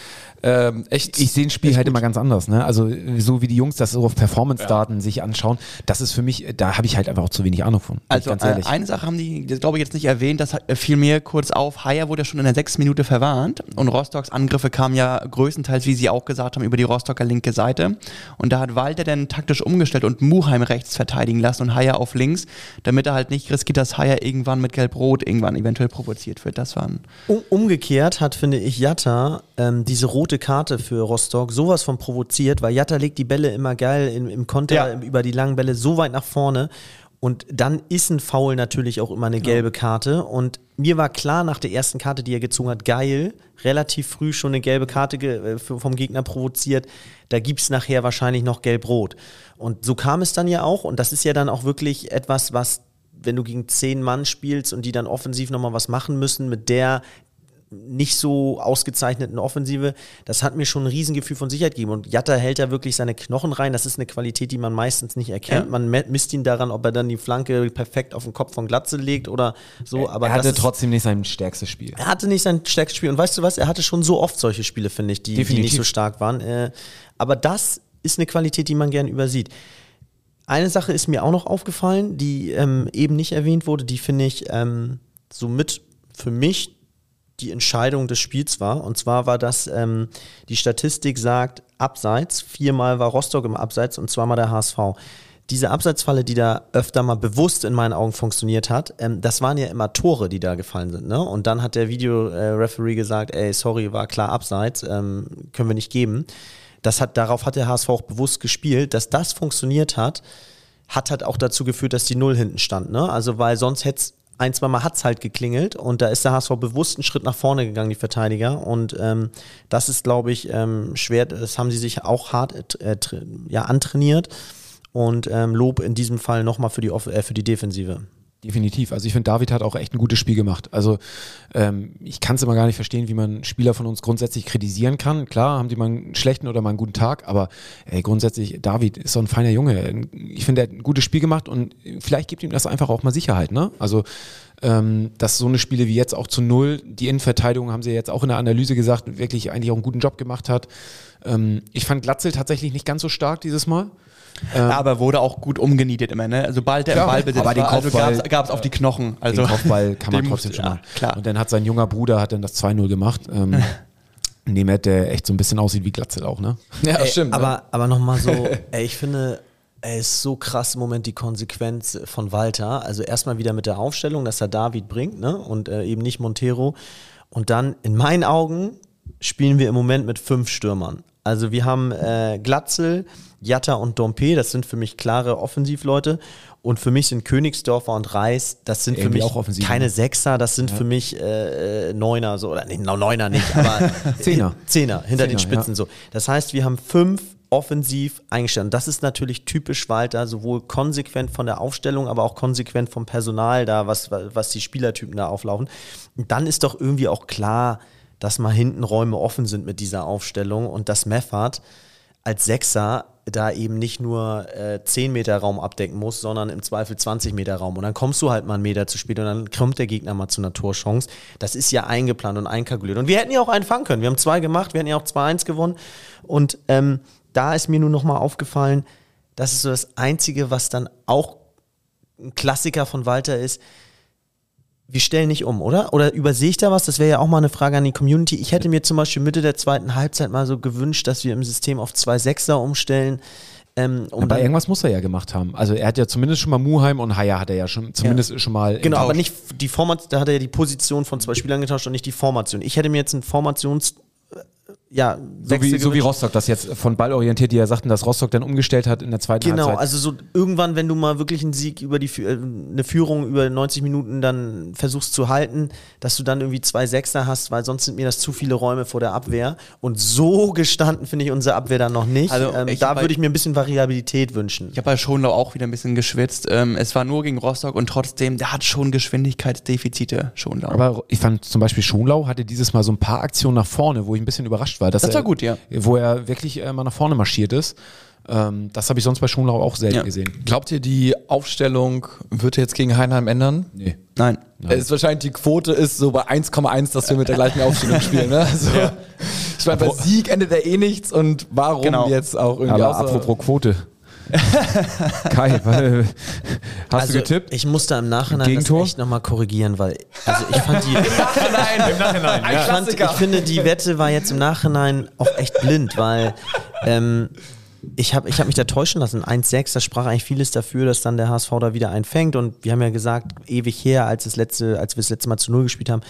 ähm, echt. Ich sehe ein Spiel halt immer ganz anders, ne? Also so wie die Jungs das so auf Performance-Daten sich anschauen, das ist für mich, da habe ich halt einfach auch zu wenig Ahnung von. Also ganz äh, ehrlich. eine Sache haben die, das glaube ich jetzt nicht erwähnt, das äh, fiel mir kurz auf. Haier wurde ja schon in der sechsten Minute verwarnt und Rostocks Angriffe kamen ja größtenteils, wie Sie auch gesagt haben, über die Rostocker linke Seite. Und da hat Walter dann taktisch umgestellt und Muheim rechts verteidigen lassen und Haier auf links, damit er halt nicht riskiert, dass Haier irgendwann mit Gelb-Rot irgendwann eventuell provoziert wird. Das waren Um, umgekehrt hat, finde ich, Jatta ähm, diese rote Karte für Rostock sowas von provoziert, weil Jatta legt die Bälle immer geil im, im Konter Ja. über die langen Bälle so weit nach vorne. Und dann ist ein Foul natürlich auch immer eine gelbe Karte. Und mir war klar nach der ersten Karte, die er gezogen hat, geil, relativ früh schon eine gelbe Karte äh, vom Gegner provoziert. Da gibt es nachher wahrscheinlich noch gelb-rot. Und so kam es dann ja auch. Und das ist ja dann auch wirklich etwas, was wenn du gegen zehn Mann spielst und die dann offensiv nochmal was machen müssen mit der nicht so ausgezeichneten Offensive, das hat mir schon ein Riesengefühl von Sicherheit gegeben. Und Jatta hält da wirklich seine Knochen rein. Das ist eine Qualität, die man meistens nicht erkennt. Ja. Man misst ihn daran, ob er dann die Flanke perfekt auf den Kopf von Glatze legt oder so. Aber er hatte trotzdem nicht sein stärkstes Spiel. er hatte nicht sein stärkstes Spiel. Und weißt du was? Er hatte schon so oft solche Spiele, finde ich, die, die nicht so stark waren. Äh, aber das ist eine Qualität, die man gern übersieht. Eine Sache ist mir auch noch aufgefallen, die ähm, eben nicht erwähnt wurde, die finde ich ähm, somit für mich die Entscheidung des Spiels war. Und zwar war das, ähm, die Statistik sagt, Abseits, viermal war Rostock im Abseits und zweimal der HSV. Diese Abseitsfalle, die da öfter mal bewusst in meinen Augen funktioniert hat, ähm, das waren ja immer Tore, die da gefallen sind. Ne? Und dann hat der Videoreferee gesagt, ey, sorry, war klar Abseits, ähm, können wir nicht geben. Das hat, darauf hat der HSV auch bewusst gespielt, dass das funktioniert hat, hat halt auch dazu geführt, dass die Null hinten stand. Ne? Also, weil sonst hätte es ein, zwei Mal hat's halt geklingelt und da ist der HSV bewusst einen Schritt nach vorne gegangen, die Verteidiger. Und ähm, das ist, glaube ich, ähm, schwer. Das haben sie sich auch hart äh, ja, antrainiert. Und ähm, Lob in diesem Fall nochmal für die, äh, für die Defensive. Definitiv. Also ich finde, David hat auch echt ein gutes Spiel gemacht. Also ähm, ich kann es immer gar nicht verstehen, wie man Spieler von uns grundsätzlich kritisieren kann. Klar, haben die mal einen schlechten oder mal einen guten Tag, aber ey, grundsätzlich, David ist so ein feiner Junge. Ich finde, er hat ein gutes Spiel gemacht und vielleicht gibt ihm das einfach auch mal Sicherheit. Ne? Also ähm, dass so eine Spiele wie jetzt auch zu null, die Innenverteidigung haben sie jetzt auch in der Analyse gesagt, wirklich eigentlich auch einen guten Job gemacht hat. Ähm, ich fand Glatzel tatsächlich nicht ganz so stark dieses Mal. Aber wurde auch gut umgenietet immer, ne? Sobald der im Klar, Ballbesitz aber den war, also gab's, gab's auf die Knochen. Also den Kopfball kann man den trotzdem schon ja, klar. Und dann hat sein junger Bruder hat dann das 2-0 gemacht. Ähm, Nemeth, der echt so ein bisschen aussieht wie Glatzel auch, ne? Ja, Ey, stimmt. ne? Aber, aber nochmal so, ey, ich finde, ey, ist so krass im Moment die Konsequenz von Walter. Also erstmal wieder mit der Aufstellung, dass er David bringt, ne? Und äh, eben nicht Montero. Und dann, in meinen Augen, spielen wir im Moment mit fünf Stürmern. Also wir haben äh, Glatzel, Jatta und Dompe, das sind für mich klare Offensivleute. Und für mich sind Königsdorfer und Reis, das sind für Irgendwie mich auch Offensiv, keine ne? Sechser, das sind für mich äh, äh, Neuner, so, oder nee, Neuner nicht, aber Zehner. Zehner, hinter den Zehner, Spitzen so. Das heißt, wir haben fünf offensiv eingestellt. Und das ist natürlich typisch Walter, sowohl konsequent von der Aufstellung, aber auch konsequent vom Personal da, was, was die Spielertypen da auflaufen. Und dann ist doch irgendwie auch klar, dass mal hinten Räume offen sind mit dieser Aufstellung und dass Meffert als Sechser da eben nicht nur äh, 10 Meter Raum abdecken muss, sondern im Zweifel 20 Meter Raum. Und dann kommst du halt mal einen Meter zu spät und dann kommt der Gegner mal zu einer Torchance. Das ist ja eingeplant und einkalkuliert. Und wir hätten ja auch einen fangen können. Wir haben zwei gemacht, wir hätten ja auch 2-1 gewonnen. Und ähm, da ist mir nur noch mal aufgefallen, das ist so das Einzige, was dann auch ein Klassiker von Walter ist. Wir stellen nicht um, oder? Oder übersehe ich da was? Das wäre ja auch mal eine Frage an die Community. Ich hätte mir zum Beispiel Mitte der zweiten Halbzeit mal so gewünscht, dass wir im System auf zwei Sechser umstellen. Ähm, um Aber irgendwas muss er ja gemacht haben. Also er hat ja zumindest schon mal Muheim und Haya hat er ja schon zumindest schon mal. Genau, aber nicht die Formation, da hat er ja die Position von zwei Spielern getauscht und nicht die Formation. Ich hätte mir jetzt ein Formations, ja, So wie, so wie Rostock das jetzt von ballorientiert, die ja sagten, dass Rostock dann umgestellt hat in der zweiten Genau, Halbzeit. also so irgendwann, wenn du mal wirklich einen Sieg über die, äh, eine Führung über 90 Minuten dann versuchst zu halten, dass du dann irgendwie zwei Sechser hast, weil sonst sind mir das zu viele Räume vor der Abwehr. Und so gestanden finde ich unsere Abwehr dann noch nicht. Also, ähm, da würde ich mir ein bisschen Variabilität wünschen. Ich habe bei Schonlau auch wieder ein bisschen geschwitzt. Ähm, es war nur gegen Rostock und trotzdem, der hat schon Geschwindigkeitsdefizite, Schonlau. Aber ich fand zum Beispiel Schonlau hatte dieses Mal so ein paar Aktionen nach vorne, wo ich ein bisschen überrascht war. Dass Das war er, gut, ja. Wo er wirklich äh, mal nach vorne marschiert ist. Ähm, das habe ich sonst bei Schonlau auch selten Ja. gesehen. Glaubt ihr, die Aufstellung wird jetzt gegen Heinheim ändern? Nee. Nein. Es ist wahrscheinlich die Quote ist so bei 1,1, dass wir mit der gleichen Aufstellung spielen. Ne? Also, Ich meine, bei Sieg endet er eh nichts und warum Genau. jetzt auch irgendwie Aber apropos Quote. Kai, hast also, du getippt? Ich musste im Nachhinein Gegentor? das echt nochmal korrigieren, weil also ich fand die Nein, im Nachhinein. Ein ich, fand, ich finde, die Wette war jetzt im Nachhinein auch echt blind, weil ähm, ich habe ich hab mich da täuschen lassen. 1-6, das sprach eigentlich vieles dafür, dass dann der HSV da wieder einfängt. Und wir haben ja gesagt, ewig her, als, das letzte, als wir das letzte Mal zu Null gespielt haben.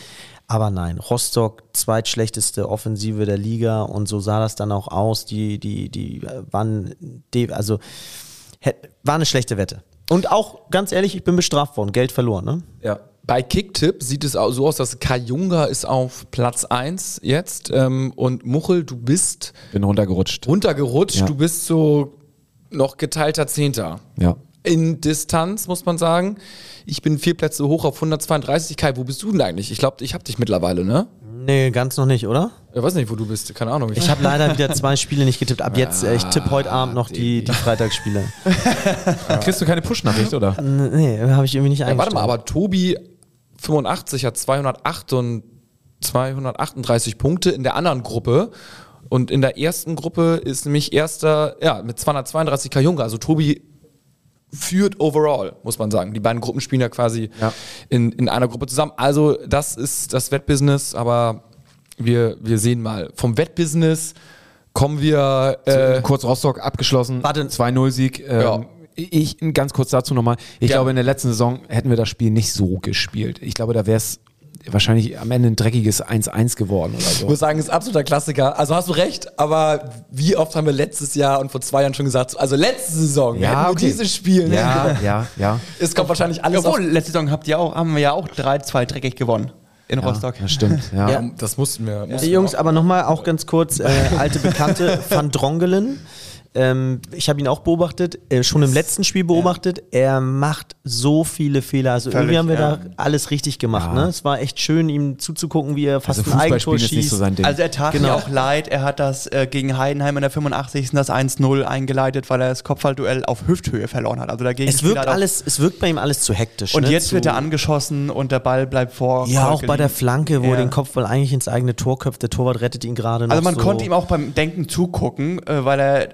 Aber nein, Rostock, zweitschlechteste Offensive der Liga und so sah das dann auch aus. Die, die, die waren, de- also war eine schlechte Wette. Und auch, ganz ehrlich, ich bin bestraft worden, Geld verloren, ne? Ja. Bei Kicktipp sieht es auch so aus, dass Kai Junger ist auf Platz 1 jetzt ähm, und Muchel, du bist Bin runtergerutscht. runtergerutscht, Ja. du bist so noch geteilter Zehnter. Ja. In Distanz, muss man sagen. Ich bin vier Plätze hoch auf 132. Kai, wo bist du denn eigentlich? Ich glaube, ich habe dich mittlerweile, ne? Nee, ganz noch nicht, oder? Ich weiß nicht, wo du bist. Keine Ahnung. Ich habe leider wieder zwei Spiele nicht getippt. Ab jetzt, äh, ich tippe heute Abend noch die, die Freitagsspiele. Kriegst du keine Push-Nachricht, oder? Nee, habe ich irgendwie nicht ja, eingestellt. warte mal, aber Tobi 85 hat 208 und 238 Punkte in der anderen Gruppe. Und in der ersten Gruppe ist nämlich erster, ja, mit 232 Kai Junge. Also Tobi führt overall, muss man sagen. Die beiden Gruppen spielen ja quasi Ja. In, in einer Gruppe zusammen. Also das ist das Wettbusiness, aber wir, wir sehen mal. Vom Wettbusiness kommen wir äh, kurz Rostock abgeschlossen. Warte. 2-0-Sieg. Ähm, Ja. Ich ganz kurz dazu nochmal. Ich Ja. glaube, in der letzten Saison hätten wir das Spiel nicht so gespielt. Ich glaube, da wäre es wahrscheinlich am Ende ein dreckiges 1-1 geworden oder Ich so. muss sagen, ist absoluter Klassiker. Also hast du recht, aber wie oft haben wir letztes Jahr und vor zwei Jahren schon gesagt, also letzte Saison hätten wir okay. dieses Spiel. ne? Ja, ja, ja. Es kommt wahrscheinlich alles Obwohl, auf. letzte Saison habt ihr auch, haben wir ja auch 3-2 dreckig gewonnen in Rostock. Das stimmt. Ja. Ja. Das mussten wir. Mussten Die Jungs, aber nochmal auch ganz kurz, äh, alte Bekannte, Van Drongelen. Ähm, ich habe ihn auch beobachtet, äh, schon im letzten Spiel beobachtet. Er macht so viele Fehler. Also Völlig, irgendwie haben wir ja. da alles richtig gemacht. Ja. Ne? Es war echt schön, ihm zuzugucken, wie er fast Also ein Eigentor Fußballspielen ist nicht schießt. so. Also er tat Genau. mir auch leid, er hat das äh, gegen Heidenheim in der 85. das 1-0 eingeleitet, weil er das Kopfballduell auf Hüfthöhe verloren hat. Also dagegen es wirkt alles, es wirkt bei ihm alles zu hektisch. Und ne? jetzt zu, wird er angeschossen und der Ball bleibt vor. Ja, auch bei der. Flanke, wo Ja. er den Kopfball eigentlich ins eigene Tor köpft. Der Torwart rettet ihn gerade noch. Also man so. konnte ihm auch beim Denken zugucken, äh, weil er,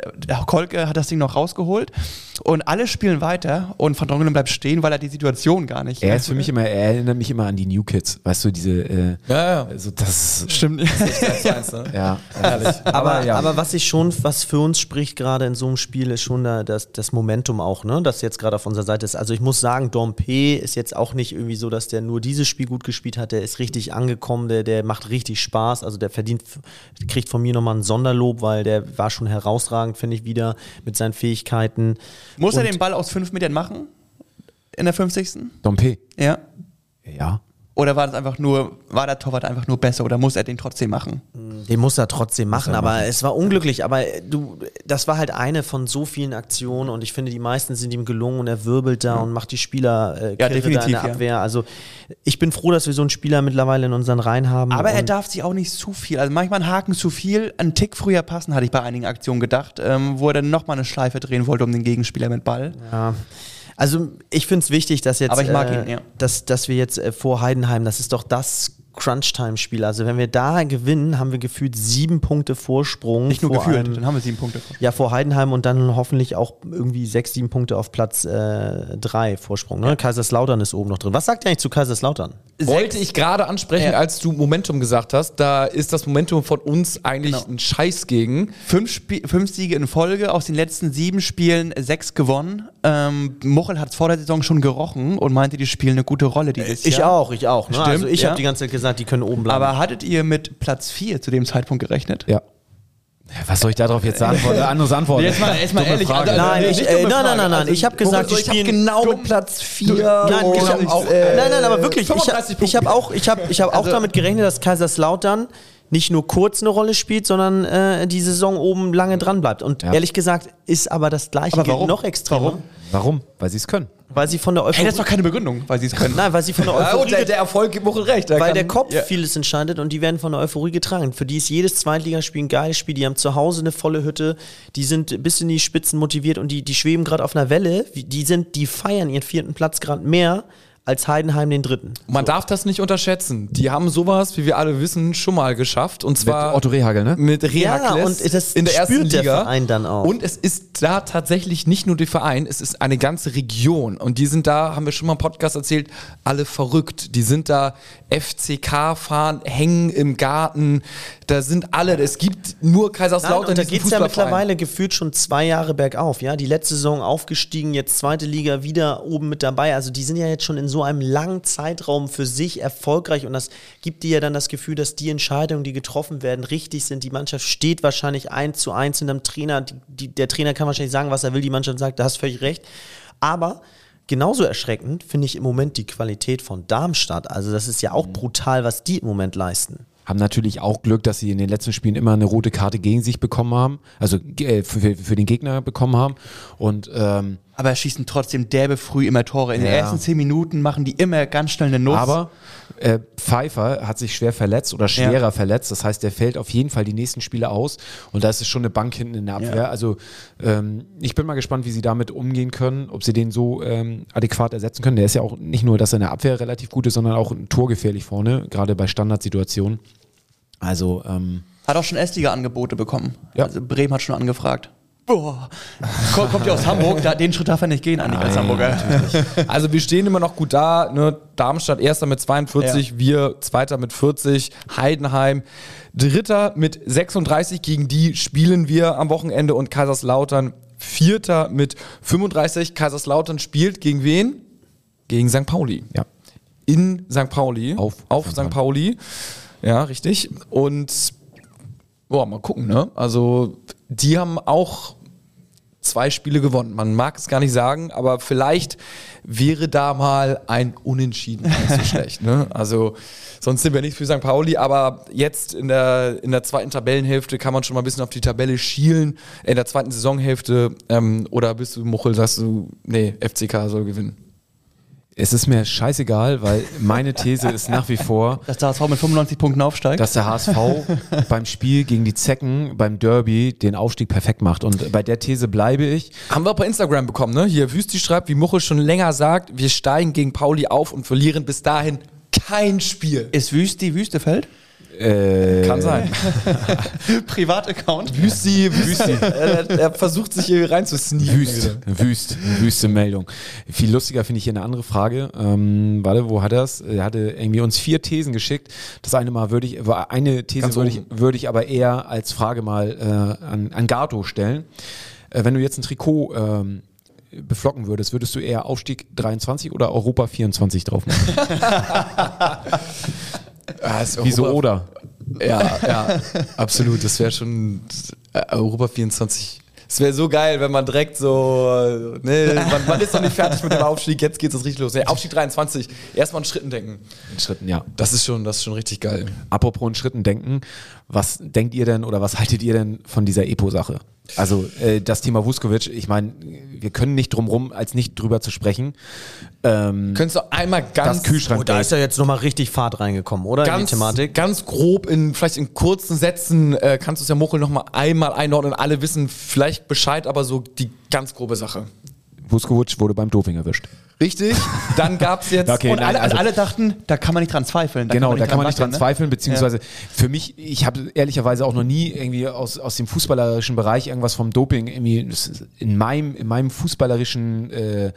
Kolke hat das Ding noch rausgeholt und alle spielen weiter und Van Drongelen bleibt stehen, weil er die Situation gar nicht. Er ist für mich immer, er erinnert mich immer an die New Kids. Weißt du, diese, äh, Ja, ja. also das, Stimmt. ja. Aber, ja. aber was ich schon, was für uns spricht gerade in so einem Spiel, ist schon da, das, das Momentum auch, ne? Das jetzt gerade auf unserer Seite ist. Also ich muss sagen, Dompe ist jetzt auch nicht irgendwie so, dass der nur dieses Spiel gut gespielt hat. Der ist richtig angekommen, der, der macht richtig Spaß. Also der verdient, kriegt von mir nochmal ein Sonderlob, weil der war schon herausragend, finde ich, wieder mit seinen Fähigkeiten. Muss er Und- den Ball aus fünf Metern machen? In der 50. Dompe. Ja. Ja. Oder war das einfach nur, war der Torwart einfach nur besser oder muss er den trotzdem machen? Den muss er trotzdem machen, aber es war unglücklich. Aber du, das war halt eine von so vielen Aktionen und ich finde, die meisten sind ihm gelungen und er wirbelt da und macht die Spieler äh, Ja, definitiv, da in der ja. Abwehr. Also ich bin froh, dass wir so einen Spieler mittlerweile in unseren Reihen haben. Aber er darf sich auch nicht zu viel, also manchmal einen Haken zu viel, einen Tick früher passen, hatte ich bei einigen Aktionen gedacht, ähm, wo er dann nochmal eine Schleife drehen wollte um den Gegenspieler mit Ball. Ja. Also ich finde es wichtig, dass jetzt, Aber ich mag äh, ihn, ja. dass, dass wir jetzt äh, vor Heidenheim, das ist doch das Crunch-Time-Spiel. Also wenn wir da gewinnen, haben wir gefühlt sieben Punkte Vorsprung. Nicht nur vor gefühlt, einem- dann haben wir sieben Punkte. Ja, vor Heidenheim und dann hoffentlich auch irgendwie sechs, sieben Punkte auf Platz äh, drei Vorsprung. Ne? Kaiserslautern ist oben noch drin. Was sagt ihr eigentlich zu Kaiserslautern? Wollte ich gerade ansprechen, Ja. als du Momentum gesagt hast. Da ist das Momentum von uns eigentlich Genau. ein Scheiß gegen. Fünf, Spie fünf Siege in Folge, aus den letzten sieben Spielen sechs gewonnen. Ähm, Muchel hat es vor der Saison schon gerochen und meinte, die spielen eine gute Rolle dieses Ich Jahr. auch, ich auch. Ne? Stimmt, also ich ja. habe die ganze Zeit gesagt, die können oben bleiben. Aber hattet ihr mit Platz vier zu dem Zeitpunkt gerechnet? Ja. Was soll ich darauf jetzt antworten? Anderes Antworten. Jetzt mal- jetzt mal ehrlich, Frage. also- nein, ich, äh, nein, nein, nein, nein. Also, ich habe gesagt, die ich habe genau mit Platz 4. Nein, ich hab auch, äh, nein, nein, aber wirklich, ich habe 35 ich hab auch, ich hab, ich hab auch damit gerechnet, dass Kaiserslautern nicht nur kurz eine Rolle spielt, sondern äh, die Saison oben lange dran bleibt. Und Ja. ehrlich gesagt ist aber das gleiche Aber warum? noch extremer, Warum? Warum? Weil sie es können. weil sie von der Ey, Euphorie, das ist doch keine Begründung, weil sie es können. nein, weil sie von der Ja, Euphorie und der, der Erfolg gibt Muchel recht. Er weil kann- der Kopf ja. vieles entscheidet und die werden von der Euphorie getragen. Für die ist jedes Zweitligaspiel ein geiles Spiel. Die haben zu Hause eine volle Hütte, die sind bis in die Spitzen motiviert und die, die schweben gerade auf einer Welle. Die sind, die feiern ihren vierten Platz gerade mehr als Heidenheim den dritten. Man darf das nicht unterschätzen. Die haben sowas, wie wir alle wissen, schon mal geschafft. Und zwar Otto Rehagel, ne? mit Rehakles Ja, und das in der ersten spürt der Liga. Verein dann auch. Und es ist da tatsächlich nicht nur der Verein, es ist eine ganze Region. Und die sind da, haben wir schon mal im Podcast erzählt, alle verrückt. Die sind da FCK fahren, hängen im Garten. Da sind alle, es gibt nur Nein, Kaiserslautern. und da geht es ja mittlerweile gefühlt schon zwei Jahre bergauf. Ja, die letzte Saison aufgestiegen, jetzt zweite Liga wieder oben mit dabei. Also die sind ja jetzt schon in so einem langen Zeitraum für sich erfolgreich und das gibt dir ja dann das Gefühl, dass die Entscheidungen, die getroffen werden, richtig sind. Die Mannschaft steht wahrscheinlich eins zu eins hinterm Trainer. Die, die, der Trainer kann wahrscheinlich sagen, was er will. Die Mannschaft sagt, da hast völlig recht. Aber Genauso erschreckend finde ich im Moment die Qualität von Darmstadt. Also das ist ja auch brutal, was die im Moment leisten. Haben natürlich auch Glück, dass sie in den letzten Spielen immer eine rote Karte gegen sich bekommen haben. Also äh, für, für, den Gegner bekommen haben. Und ähm, Aber schießen trotzdem derbe früh immer Tore. In den Ja. ersten zehn Minuten machen die immer ganz schnell eine Nuss. Aber äh, Pfeiffer hat sich schwer verletzt oder schwerer Ja. verletzt. Das heißt, der fällt auf jeden Fall die nächsten Spiele aus. Und da ist es schon eine Bank hinten in der Abwehr. Ja. Also ähm, ich bin mal gespannt, wie sie damit umgehen können, ob sie den so ähm, adäquat ersetzen können. Der ist ja auch nicht nur, dass er in der abwehr relativ gut ist, sondern auch torgefährlich vorne, gerade bei Standardsituationen. Also ähm, Hat auch schon Erstliga-Angebote bekommen. Ja. Also Bremen hat schon angefragt. Boah. Kommt, ja aus Hamburg, da, den Schritt darf er nicht gehen, eigentlich als Hamburger. Also wir stehen immer noch gut da. Ne? Darmstadt erster mit 42, wir zweiter mit 40, Heidenheim dritter mit 36. Gegen die spielen wir am Wochenende und Kaiserslautern vierter mit 35. Kaiserslautern spielt gegen wen? Gegen St. Pauli. ja. In St. Pauli. Auf auf St. St. Pauli. Ja, richtig. Und boah, mal gucken, ne? Also die haben auch zwei Spiele gewonnen. Man mag es gar nicht sagen, aber vielleicht wäre da mal ein Unentschieden nicht so schlecht. Ne? Also sonst sind wir nicht für St. Pauli, aber jetzt in der, in der zweiten Tabellenhälfte kann man schon mal ein bisschen auf die Tabelle schielen. In der zweiten Saisonhälfte ähm, oder bist du Muchel, sagst du, nee, FCK soll gewinnen. Es ist mir scheißegal, weil meine These ist nach wie vor, Dass der HSV mit 95 Punkten aufsteigt. dass der HSV beim Spiel gegen die Zecken beim Derby den Aufstieg perfekt macht. Und bei der These bleibe ich. Haben wir auch bei Instagram bekommen, ne? Hier Wüsti schreibt, wie Muchel schon länger sagt, wir steigen gegen Pauli auf und verlieren bis dahin kein Spiel. ist Wüsti Wüstefeld? Äh, Kann sein. Privataccount. Wüsti, Wüsti. er, er versucht sich hier reinzusneaken. Wüst, wüst, wüste Meldung. Viel lustiger finde ich hier eine andere Frage. Ähm, warte, wo hat er es? Er hatte irgendwie uns vier Thesen geschickt. Das eine Mal würde ich, eine These würde ich, würde ich aber eher als Frage mal äh, an, an Gato stellen. Äh, wenn du jetzt ein Trikot ähm, beflocken würdest, würdest du eher Aufstieg 23 oder Europa 24 drauf machen? Ah, Wieso oder? Ja, ja, absolut. Das wäre schon äh, Europa 24. Es wäre so geil, wenn man direkt so, äh, ne, man, man ist noch nicht fertig mit dem Aufstieg, jetzt geht es richtig los. Nee, Aufstieg 23, erstmal in Schritten denken. In Schritten, ja. Das ist schon, das ist schon richtig geil. Apropos in Schritten denken, was denkt ihr denn oder was haltet ihr denn von dieser Epo-Sache? Also äh, das Thema Vuskovic, ich meine, wir können nicht drum rum, als nicht drüber zu sprechen. Ähm, Könntest du einmal ganz, das Kühlschrank. Oh, da ist ja jetzt nochmal richtig Fahrt reingekommen, oder? in ganz, die Thematik. ganz grob in vielleicht in kurzen Sätzen äh, kannst du es ja Muchel noch mal einmal einordnen. Alle wissen vielleicht Bescheid, aber so die ganz grobe Sache. Vuskovic wurde beim Doping erwischt. Richtig? Dann gab es jetzt Okay, und, nein, alle, also- alle dachten, da kann man nicht dran zweifeln. genau, da kann man nicht dran wackeln, ne? zweifeln, beziehungsweise für mich, ich habe ehrlicherweise auch noch nie irgendwie aus, aus dem fußballerischen Bereich irgendwas vom Doping irgendwie in meinem, in meinem fußballerischen äh,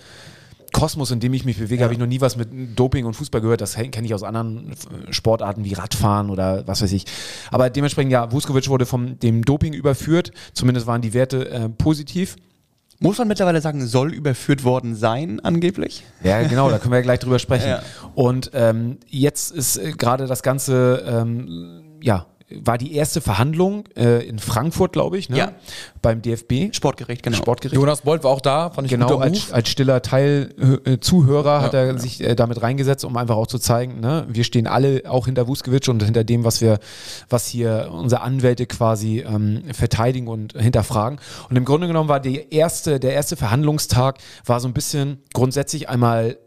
Kosmos, in dem ich mich bewege, habe ich noch nie was mit Doping und Fußball gehört. Das kenne ich aus anderen äh, Sportarten wie Radfahren oder was weiß ich. Aber dementsprechend, ja, Vuskovic wurde vom dem Doping überführt. Zumindest waren die Werte äh, positiv. Muss man mittlerweile sagen, soll überführt worden sein, angeblich? Ja, genau, da können wir ja gleich drüber sprechen. Ja. Und ähm, jetzt ist äh, gerade das Ganze, ähm, ja, war die erste Verhandlung äh, in Frankfurt, glaube ich, ne? Ja. beim DFB. Sportgericht, genau. Sportgericht. Jonas Bolt war auch da, fand ich ein Genau, guter als, als stiller Teil äh, Zuhörer hat Ja, er sich äh, damit reingesetzt, um einfach auch zu zeigen, ne, wir stehen alle auch hinter Vuskovic und hinter dem, was wir, was hier unsere Anwälte quasi ähm, verteidigen und hinterfragen. Und im Grunde genommen war die erste, der erste Verhandlungstag war so ein bisschen grundsätzlich einmal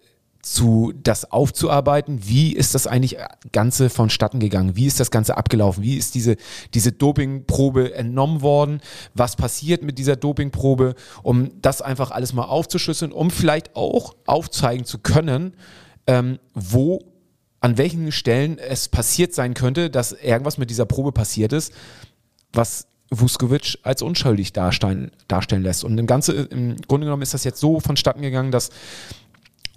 zu das aufzuarbeiten, wie ist das eigentlich Ganze vonstatten gegangen, wie ist das Ganze abgelaufen, wie ist diese, diese Dopingprobe entnommen worden, was passiert mit dieser Dopingprobe, um das einfach alles mal aufzuschlüsseln, um vielleicht auch aufzeigen zu können, ähm, wo, an welchen Stellen es passiert sein könnte, dass irgendwas mit dieser Probe passiert ist, was Vuskovic als unschuldig darstellen, darstellen lässt. Und im, Ganze, im Grunde genommen ist das jetzt so vonstatten gegangen, dass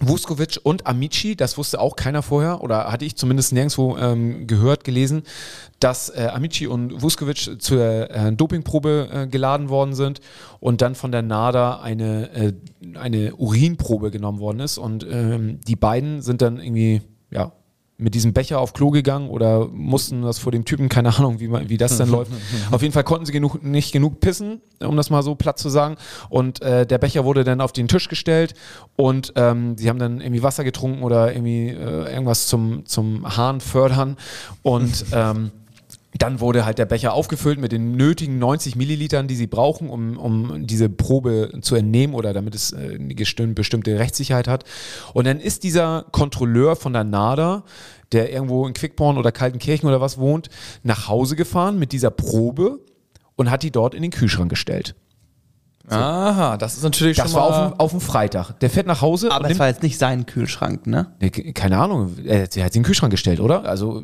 Vuskovic und Amici, das wusste auch keiner vorher oder hatte ich zumindest nirgendwo ähm, gehört, gelesen, dass äh, Amici und Vuskovic zur äh, Dopingprobe äh, geladen worden sind und dann von der NADA eine, äh, eine Urinprobe genommen worden ist und ähm, die beiden sind dann irgendwie, ja, mit diesem Becher auf Klo gegangen oder mussten das vor dem Typen, keine Ahnung, wie, man, wie das dann läuft. Auf jeden Fall konnten sie genug, nicht genug pissen, um das mal so platt zu sagen. Und äh, der Becher wurde dann auf den Tisch gestellt und ähm, sie haben dann irgendwie Wasser getrunken oder irgendwie äh, irgendwas zum, zum Hahn fördern. Und ähm, dann wurde halt der Becher aufgefüllt mit den nötigen 90 Millilitern, die sie brauchen, um, um diese Probe zu entnehmen oder damit es äh, eine bestimmte Rechtssicherheit hat. Und dann ist dieser Kontrolleur von der NADA, der irgendwo in Quickborn oder Kaltenkirchen oder was wohnt, nach Hause gefahren mit dieser Probe und hat die dort in den Kühlschrank gestellt. Aha, das ist natürlich Das schon war mal... auf dem, auf dem Freitag. Der fährt nach Hause Aber nimmt war jetzt nicht sein Kühlschrank, ne? Ke- keine Ahnung, er hat sie in den Kühlschrank gestellt, oder? Also,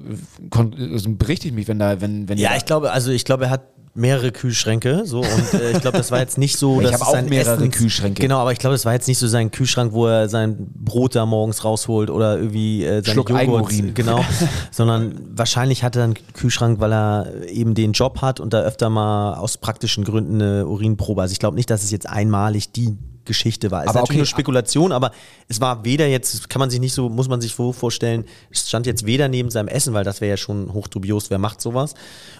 kon- also berichte ich mich, wenn da, wenn, wenn Ja, ich glaube, also ich glaube, er hat mehrere Kühlschränke so und äh, ich glaube, das war jetzt nicht so, Ich habe auch sein mehrere Essens- Kühlschränke. Genau, aber ich glaube, es war jetzt nicht so sein Kühlschrank, wo er sein Brot da morgens rausholt oder irgendwie äh, seine Schluck Joghurt, Eigenurin. genau, sondern wahrscheinlich hat er einen Kühlschrank, weil er eben den Job hat und da öfter mal aus praktischen Gründen eine Urinprobe. Also ich glaube nicht, dass es jetzt einmalig die Geschichte war. Es ist Aber natürlich okay, nur Spekulation, aber es war weder jetzt, kann man sich nicht so, muss man sich vorstellen, es stand jetzt weder neben seinem Essen, weil das wäre ja schon hochdubios, wer macht sowas.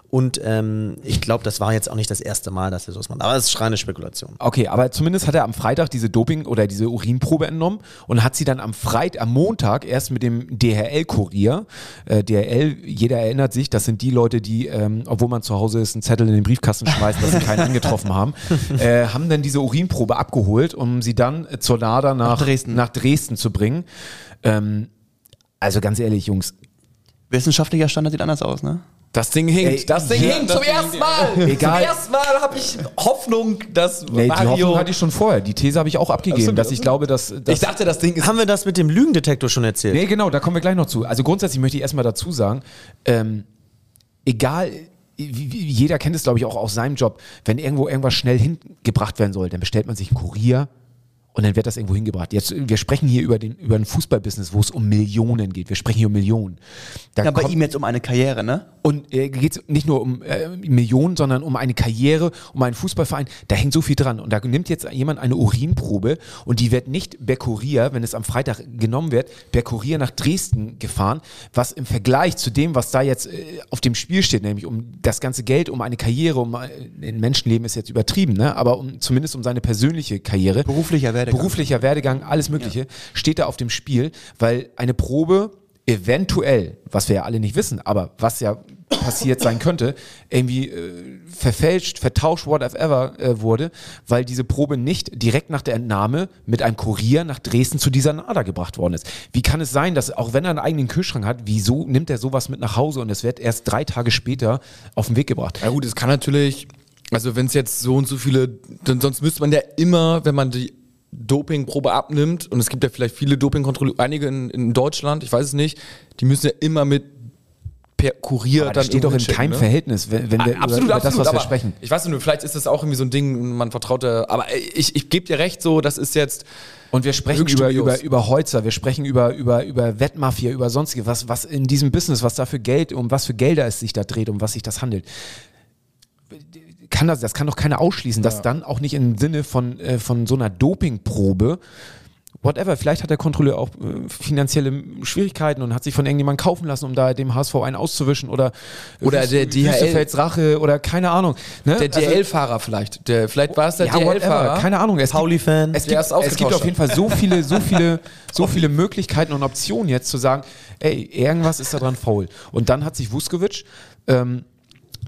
Und ähm, ich glaube, das war jetzt auch nicht das erste Mal, dass er sowas macht. Aber es ist reine Spekulation. Okay, aber zumindest hat er am Freitag diese Doping- oder diese Urinprobe entnommen und hat sie dann am Freitag, am Montag erst mit dem DHL-Kurier, äh, DHL, jeder erinnert sich, das sind die Leute, die, ähm, obwohl man zu Hause ist, einen Zettel in den Briefkasten schmeißt, dass sie keinen angetroffen haben, äh, haben dann diese Urinprobe abgeholt, um sie dann zur NADA nach, Nach Dresden. nach Dresden zu bringen. Ähm, also ganz ehrlich, Jungs, Wissenschaftlicher Standard sieht anders aus, ne? Das Ding hinkt. Ey, das Ding ja, hinkt das zum Ding ersten hinkt. Mal. Egal. Zum ersten Mal habe ich Hoffnung, dass nee, die Mario. Hoffnung hatte ich schon vorher. Die These habe ich auch abgegeben, so, dass ich glaube, dass, dass ich dachte, das Ding ist. Haben wir das mit dem Lügendetektor schon erzählt? Nee, genau, da kommen wir gleich noch zu. Also grundsätzlich möchte ich erstmal dazu sagen, ähm, egal, jeder kennt es, glaube ich, auch aus seinem Job, wenn irgendwo irgendwas schnell hingebracht werden soll, dann bestellt man sich einen Kurier und dann wird das irgendwo hingebracht. Jetzt, wir sprechen hier über den, über ein Fußballbusiness, wo es um Millionen geht. Wir sprechen hier um Millionen. Da Ja, bei ihm jetzt um eine Karriere, ne? und äh, geht es nicht nur um äh, Millionen, sondern um eine Karriere, um einen Fußballverein. Da hängt so viel dran. Und da nimmt jetzt jemand eine Urinprobe und die wird nicht per Kurier, wenn es am Freitag genommen wird, per Kurier nach Dresden gefahren, was im Vergleich zu dem, was da jetzt äh, auf dem Spiel steht, nämlich um das ganze Geld, um eine Karriere, um äh, ein Menschenleben ist jetzt übertrieben, ne? aber um, zumindest um seine persönliche Karriere. Beruflicher Werdegang. Beruflicher Werdegang, alles Mögliche, steht da auf dem Spiel, weil eine Probe eventuell, was wir ja alle nicht wissen, aber was ja passiert sein könnte, irgendwie äh, verfälscht, vertauscht, whatever äh, wurde, weil diese Probe nicht direkt nach der Entnahme mit einem Kurier nach Dresden zu dieser NADA gebracht worden ist. Wie kann es sein, dass auch wenn er einen eigenen Kühlschrank hat, wieso nimmt er sowas mit nach Hause und es wird erst drei Tage später auf den Weg gebracht? Ja gut, es kann natürlich, also wenn es jetzt so und so viele, dann sonst müsste man ja immer, wenn man die Dopingprobe abnimmt, und es gibt ja vielleicht viele Dopingkontrolle, einige in, in Deutschland, ich weiß es nicht, die müssen ja immer mit per Kurier Aber dann das steht doch in keinem ne? Verhältnis, wenn, wenn wir Ah, absolut, über, über absolut, das, was wir sprechen. Ich weiß nicht, vielleicht ist das auch irgendwie so ein Ding, man vertraut da, aber ich, ich gebe dir recht, so, das ist jetzt, Und wir sprechen über, über, über Holzer, wir sprechen über, über, über Wettmafia, über sonstige, was, was in diesem Business, was da für Geld, um was für Gelder es sich da dreht, um was sich das handelt. Kann das, das kann doch keiner ausschließen, dass dann auch nicht im Sinne von, äh, von so einer Dopingprobe, whatever, vielleicht hat der Kontrolleur auch äh, finanzielle Schwierigkeiten und hat sich von irgendjemandem kaufen lassen, um da dem HSV einen auszuwischen oder, Oder der DHL Rache oder keine Ahnung. Ne? der Also- DL-Fahrer vielleicht, der, vielleicht war es der ja, whatever, DL-Fahrer. keine Ahnung. Es Pauli-Fan. Es Der gibt, es gibt ausgetauscht auf jeden Fall so viele, so viele, so viele Möglichkeiten und Optionen jetzt zu sagen, ey, irgendwas ist da dran faul. Und dann hat sich Vuskovic ähm,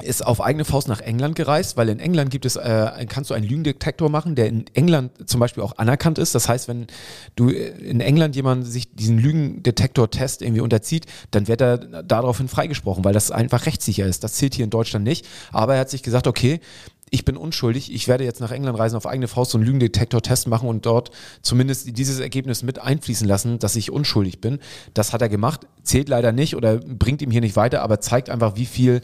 ist auf eigene Faust nach England gereist, weil in England gibt es, äh, kannst du einen Lügendetektor machen, der in England zum Beispiel auch anerkannt ist. Das heißt, wenn du äh, in England jemand sich diesen Lügendetektor-Test irgendwie unterzieht, dann wird er daraufhin freigesprochen, weil das einfach rechtssicher ist. Das zählt hier in Deutschland nicht. Aber er hat sich gesagt, okay, ich bin unschuldig, ich werde jetzt nach England reisen, auf eigene Faust so einen Lügendetektor-Test machen und dort zumindest dieses Ergebnis mit einfließen lassen, dass ich unschuldig bin. Das hat er gemacht, zählt leider nicht oder bringt ihm hier nicht weiter, aber zeigt einfach, wie viel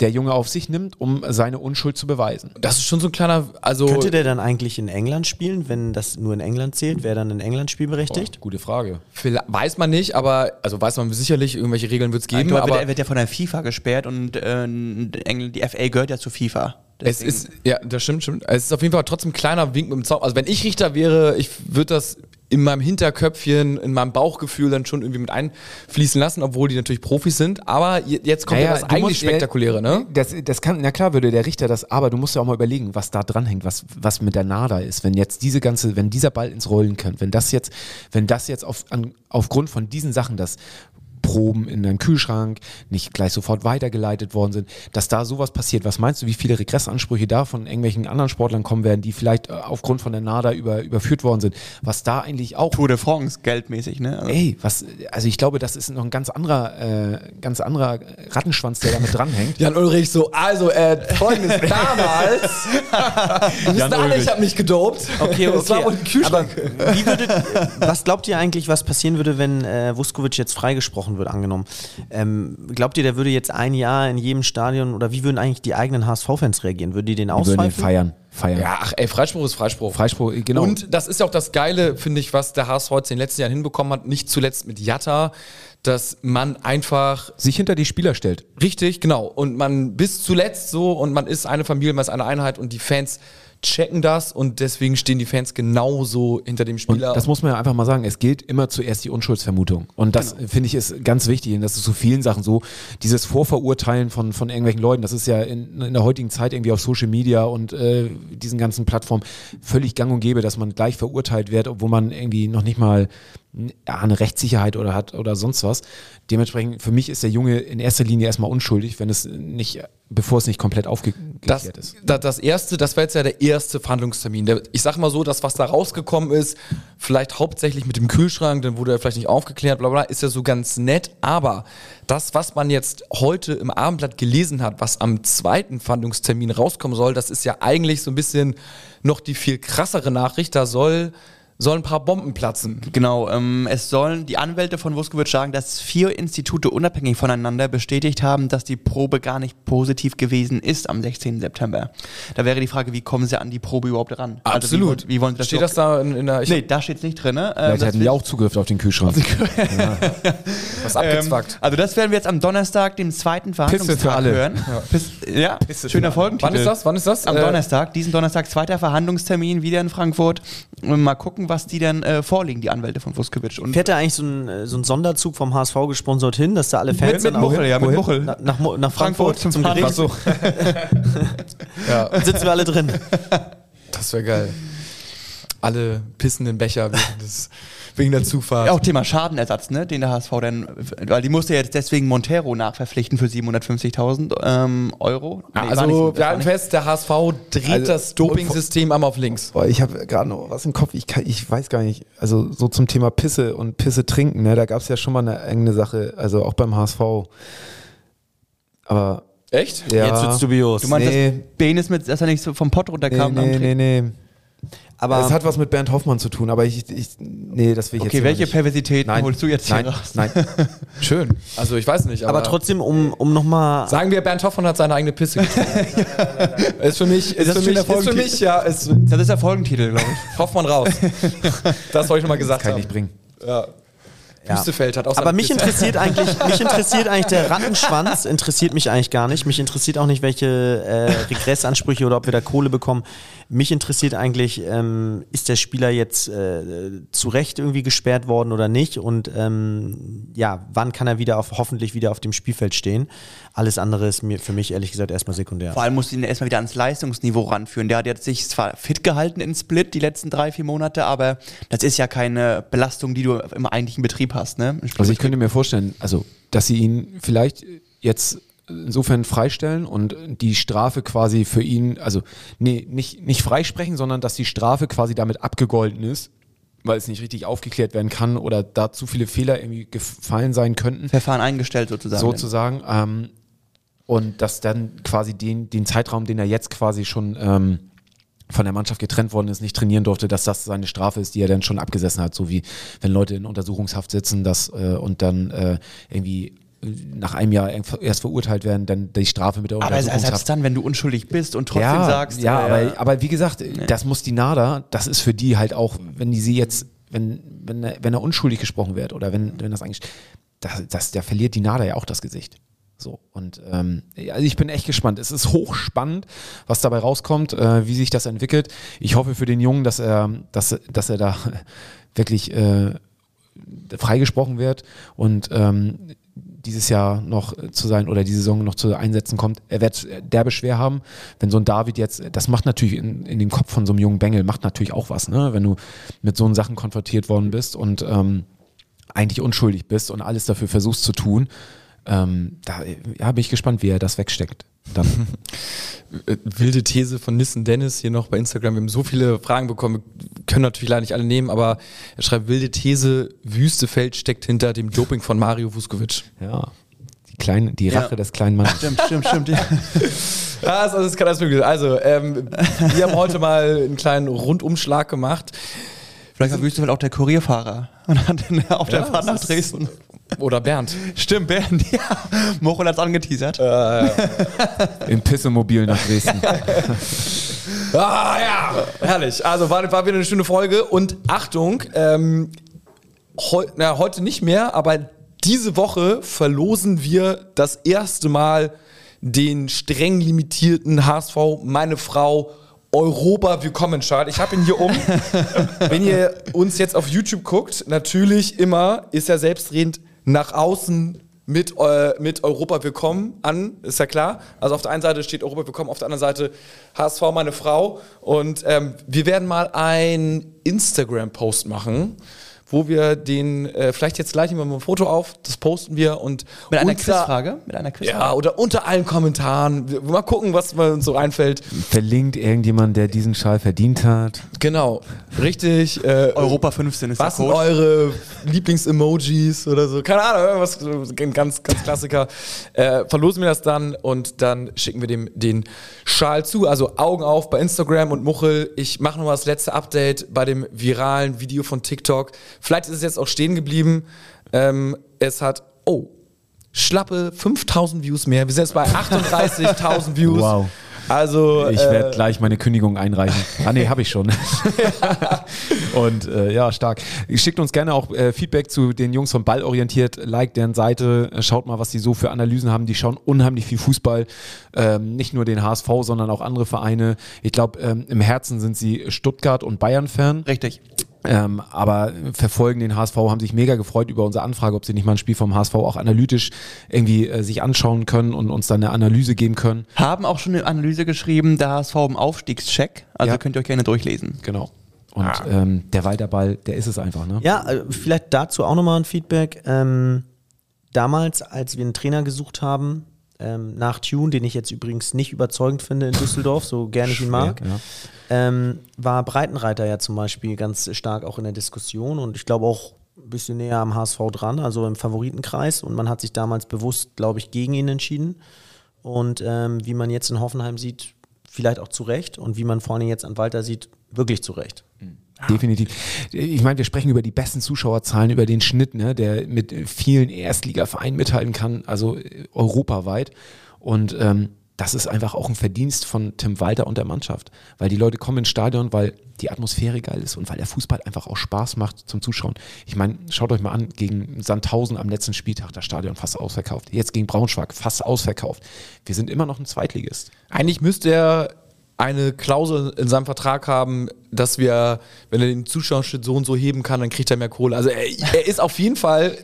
der Junge auf sich nimmt, um seine Unschuld zu beweisen. Das ist schon so ein kleiner, also Könnte der dann eigentlich in England spielen, wenn das nur in England zählt? Wäre dann in England spielberechtigt? Gute Frage. Vielleicht- weiß man nicht, aber also weiß man sicherlich, irgendwelche Regeln wird es geben, glaube, aber er wird ja von der FIFA gesperrt und äh, England, die FA gehört ja zur FIFA. es ist ja, das stimmt, stimmt. Es ist auf jeden Fall trotzdem ein kleiner Wink mit dem Zaun. Also wenn ich Richter wäre, ich würde das in meinem Hinterköpfchen, in meinem Bauchgefühl dann schon irgendwie mit einfließen lassen, obwohl die natürlich Profis sind. Aber je- jetzt kommt ja, Naja, das du eigentlich musst- Spektakuläre, ne? Das, das kann, na klar würde der Richter das, aber du musst ja auch mal überlegen, was da dranhängt, was, was mit der NADA ist. Wenn jetzt diese ganze, wenn dieser Ball ins Rollen kommt, wenn das jetzt, wenn das jetzt auf, an, aufgrund von diesen Sachen, das Proben in deinem Kühlschrank nicht gleich sofort weitergeleitet worden sind, dass da sowas passiert. Was meinst du, wie viele Regressansprüche da von irgendwelchen anderen Sportlern kommen werden, die vielleicht äh, aufgrund von der NADA über, überführt worden sind? Was da eigentlich auch Tour de France, geldmäßig, ne? Also Ey, was, also ich glaube, das ist noch ein ganz anderer, äh, ganz anderer Rattenschwanz, der damit dranhängt. Jan Ulrich so, also äh, folgendes, damals, wissen alle, ich habe mich gedopt. Okay, okay. Das war wohl ein Kühlschrank. Aber wie würdet, was glaubt ihr eigentlich, was passieren würde, wenn äh, Vuskovic jetzt freigesprochen wird, angenommen? Ähm, glaubt ihr, der würde jetzt ein Jahr in jedem Stadion oder wie würden eigentlich die eigenen HSV-Fans reagieren? Würden die den Wir würden auspfeifen? feiern. Feiern. Ja, ach ey, Freispruch ist Freispruch. Freispruch, genau. Und das ist ja auch das Geile, finde ich, was der HSV jetzt in den letzten Jahren hinbekommen hat, nicht zuletzt mit Jatta, dass man einfach sich hinter die Spieler stellt. Richtig, genau. Und man bis zuletzt so und man ist eine Familie, man ist eine Einheit und die Fans checken das und deswegen stehen die Fans genauso hinter dem Und Spieler. das muss man ja einfach mal sagen. Es gilt immer zuerst die Unschuldsvermutung. Und das Genau. finde ich ist ganz wichtig. Und das ist so vielen Sachen so. Dieses Vorverurteilen von, von irgendwelchen Leuten, das ist ja in, in der heutigen Zeit irgendwie auf Social Media und äh, diesen ganzen Plattformen völlig gang und gäbe, dass man gleich verurteilt wird, obwohl man irgendwie noch nicht mal ja, eine Rechtssicherheit oder hat oder sonst was. Dementsprechend, für mich ist der Junge in erster Linie erstmal unschuldig, wenn es nicht, bevor es nicht komplett aufgeklärt ist. das, das erste, das war jetzt ja der erste Verhandlungstermin. Der, ich sag mal so, das, was da rausgekommen ist, vielleicht hauptsächlich mit dem Kühlschrank, dann wurde er vielleicht nicht aufgeklärt, bla bla, ist ja so ganz nett. Aber das, was man jetzt heute im Abendblatt gelesen hat, was am zweiten Verhandlungstermin rauskommen soll, das ist ja eigentlich so ein bisschen noch die viel krassere Nachricht. Da soll, sollen ein paar Bomben platzen. Genau, ähm, es sollen die Anwälte von Vuskovic sagen, dass vier Institute unabhängig voneinander bestätigt haben, dass die Probe gar nicht positiv gewesen ist am 16. September. Da wäre die Frage, wie kommen sie an die Probe überhaupt ran? Also wie, wollen- wie wollen sie das Steht das da in, in der. Ich Nee, da steht es nicht drin. Ne? Ähm, Vielleicht hätten wir auch Zugriff auf den Kühlschrank. was ähm, abgezwackt. also das werden wir jetzt am Donnerstag, dem zweiten Verhandlungstag für alle. hören. Piss, ja, schöner Folgentitel. Wann ist das? Wann ist das? Am Äh, Donnerstag, diesen Donnerstag, zweiter Verhandlungstermin wieder in Frankfurt. Mal gucken, was die dann äh, vorlegen, die Anwälte von Vuskovic. Und Fährt da eigentlich so ein, äh, so ein Sonderzug vom HSV gesponsert hin, dass da alle Fans mit, mit dann auch Muchel, ja, mit? Muchel. Na, nach, nach Frankfurt, Frankfurt zum zum Gericht ja. sitzen wir alle drin. Das wäre geil. Alle pissenden Becher des, wegen der Zufahrt. Ja, auch Thema Schadenersatz, ne, den der HSV dann, weil die musste jetzt deswegen Montero nachverpflichten für 750.000 ähm, Euro. Nee, war also wir halten fest, der HSV dreht Also, das Doping-System einmal auf links. Boah, ich habe gerade noch was im Kopf, ich, kann, ich weiß gar nicht, also so zum Thema Pisse und Pisse trinken, ne, da gab es ja schon mal eine eigene Sache, also auch beim HSV. Aber Echt? ja, Jetzt wird's dubios. Du meinst, nee, dass Benes mit, dass er nicht so vom Pott nee, runterkam? am nee, Training? nee, nee. Aber es hat was mit Bernd Hoffmann zu tun, aber ich, ich nee, das will ich jetzt Okay, hier welche. Perversitäten Nein, holst du jetzt hier nein, raus? Nein, Schön. Also ich weiß nicht, aber, aber trotzdem, um, um nochmal. sagen wir, Bernd Hoffmann hat seine eigene Pisse ist für mich, ist das für mich, der ist für Folgentitel? mich, ja, ist Das ist der Folgentitel, glaube ich. Hoffmann raus. Das soll ich nochmal gesagt kann ich haben. nicht bringen. Ja. Ja. Hat auch Aber mich Pisse. interessiert eigentlich, mich interessiert eigentlich der Rattenschwanz, interessiert mich eigentlich gar nicht. Mich interessiert auch nicht, welche äh, Regressansprüche oder ob wir da Kohle bekommen. Mich interessiert eigentlich, ähm, ist der Spieler jetzt äh, zu Recht irgendwie gesperrt worden oder nicht? Und ähm, ja, wann kann er wieder auf, hoffentlich wieder auf dem Spielfeld stehen? Alles andere ist mir für mich ehrlich gesagt erstmal sekundär. Vor allem musst du ihn erstmal wieder ans Leistungsniveau ranführen. Der hat jetzt sich zwar fit gehalten in Split die letzten drei, vier Monate, aber das ist ja keine Belastung, die du im eigentlichen Betrieb hast. Ne? Also ich könnte mir vorstellen, also dass sie ihn vielleicht jetzt insofern freistellen und die Strafe quasi für ihn, also nee, nicht, nicht freisprechen, sondern dass die Strafe quasi damit abgegolten ist, weil es nicht richtig aufgeklärt werden kann oder da zu viele Fehler irgendwie gefallen sein könnten, Verfahren eingestellt sozusagen. sozusagen. Ähm, und dass dann quasi den, den Zeitraum, den er jetzt quasi schon ähm, von der Mannschaft getrennt worden ist, nicht trainieren durfte, dass das seine Strafe ist, die er dann schon abgesessen hat, so wie wenn Leute in Untersuchungshaft sitzen das, äh, und dann äh, irgendwie nach einem Jahr erst verurteilt werden, dann die Strafe mit der aber selbst Untersuchungshaft. dann, wenn du unschuldig bist und trotzdem ja, sagst, ja, äh, aber, aber wie gesagt, das muss die NADA, das ist für die halt auch, wenn die sie jetzt, wenn, wenn, er, wenn er unschuldig gesprochen wird oder wenn, wenn das eigentlich, das, das, der verliert die NADA ja auch das Gesicht. So, und ähm, also ich bin echt gespannt. Es ist hochspannend, was dabei rauskommt, äh, wie sich das entwickelt. Ich hoffe für den Jungen, dass er, dass, dass er da wirklich äh, freigesprochen wird und ähm, dieses Jahr noch zu sein oder die Saison noch zu Einsätzen kommt. Er wird derbe schwer haben, wenn so ein David jetzt, das macht natürlich in, in den Kopf von so einem jungen Bengel, macht natürlich auch was, ne? wenn du mit so Sachen konfrontiert worden bist und ähm, eigentlich unschuldig bist und alles dafür versuchst zu tun. Ähm, da ja, bin ich gespannt, wie er das wegsteckt. Dann. Äh, wilde These von Nissen Dennis hier noch bei Instagram. Wir haben so viele Fragen bekommen, wir können natürlich leider nicht alle nehmen, aber er schreibt wilde These, Wüstefeld steckt hinter dem Doping von Mario Vuskovic. ja, die, kleine, die Rache Ja. des kleinen Mannes. Stimmt, stimmt, stimmt. Ja. Ja, also das kann alles möglich sein. Also, ähm, wir haben heute mal einen kleinen Rundumschlag gemacht. Vielleicht war Wüstefeld auch der Kurierfahrer und hat dann auf der Ja, Fahrt nach das ist- Dresden. Oder Bernd. Stimmt, Bernd, ja. Mochel hat's angeteasert. Im Pissemobil nach Dresden. Ah ja, herrlich. Also war, war wieder eine schöne Folge und Achtung, ähm, heu, na, heute nicht mehr, aber diese Woche verlosen wir das erste Mal den streng limitierten HSV Meine Frau Europa Willkommen Schal. Ich habe ihn hier um. Wenn ihr uns jetzt auf YouTube guckt, natürlich immer ist er selbstredend nach außen mit, äh, mit Europa Willkommen an, ist ja klar. Also auf der einen Seite steht Europa Willkommen, auf der anderen Seite HSV meine Frau. Und ähm, wir werden mal ein Instagram-Post machen, wo wir den, äh, vielleicht jetzt gleich nehmen wir mal ein Foto auf, das posten wir und Mit einer unter- Quizfrage? Mit einer Quizfrage? Ja, oder unter allen Kommentaren. Wir- Mal gucken, was uns so einfällt. Verlinkt irgendjemand, der diesen Schal verdient hat. Genau, richtig. Äh, Europa 15 ist was der sind eure Lieblings-Emojis oder so? Keine Ahnung, irgendwas, ein ganz, ganz Klassiker. Äh, verlosen wir das dann und dann schicken wir dem den Schal zu. Also Augen auf bei Instagram und Muchel. Ich mache nochmal das letzte Update bei dem viralen Video von TikTok. Vielleicht ist es jetzt auch stehen geblieben. Ähm, es hat, oh, schlappe 5000 Views mehr. Wir sind jetzt bei 38.000 Views. Wow. Also, Ich äh, werde gleich meine Kündigung einreichen. Ah nee, habe ich schon. und äh, ja, stark. Schickt uns gerne auch äh, Feedback zu den Jungs von Ballorientiert. Like deren Seite. Äh, Schaut mal, was die so für Analysen haben. Die schauen unheimlich viel Fußball. Ähm, nicht nur den HSV, sondern auch andere Vereine. Ich glaube, ähm, im Herzen sind sie Stuttgart und Bayern-Fan. Richtig. Ähm, aber verfolgen den HSV, haben sich mega gefreut über unsere Anfrage, ob sie nicht mal ein Spiel vom HSV auch analytisch irgendwie äh, sich anschauen können und uns dann eine Analyse geben können. Haben auch schon eine Analyse geschrieben, der HSV im Aufstiegscheck. Also Ja. könnt ihr euch gerne durchlesen. Genau. Und ähm, der Walter Ball, der ist es einfach, ne? Ja, äh, vielleicht dazu auch nochmal ein Feedback. Ähm, damals, als wir einen Trainer gesucht haben, ähm, nach Tune, den ich jetzt übrigens nicht überzeugend finde in Düsseldorf, so gerne ich ihn mag, Ja. ähm, war Breitenreiter ja zum Beispiel ganz stark auch in der Diskussion und ich glaube auch ein bisschen näher am HSV dran, also im Favoritenkreis. Und man hat sich damals bewusst, glaube ich, gegen ihn entschieden. Und ähm, wie man jetzt in Hoffenheim sieht, vielleicht auch zu Recht. Und wie man vor allem jetzt an Walter sieht, wirklich zu Recht. Definitiv. Ich meine, wir sprechen über die besten Zuschauerzahlen, über den Schnitt, ne, der mit vielen Erstligavereinen mithalten kann, also äh, europaweit. Und ähm, das ist einfach auch ein Verdienst von Tim Walter und der Mannschaft. Weil die Leute kommen ins Stadion, weil die Atmosphäre geil ist und weil der Fußball einfach auch Spaß macht zum Zuschauen. Ich meine, schaut euch mal an, gegen Sandhausen am letzten Spieltag, das Stadion fast ausverkauft. Jetzt gegen Braunschweig fast ausverkauft. Wir sind immer noch ein Zweitligist. Eigentlich müsste er eine Klausel in seinem Vertrag haben, dass wir, wenn er den Zuschauerschnitt so und so heben kann, dann kriegt er mehr Kohle. Also er, er ist auf jeden Fall,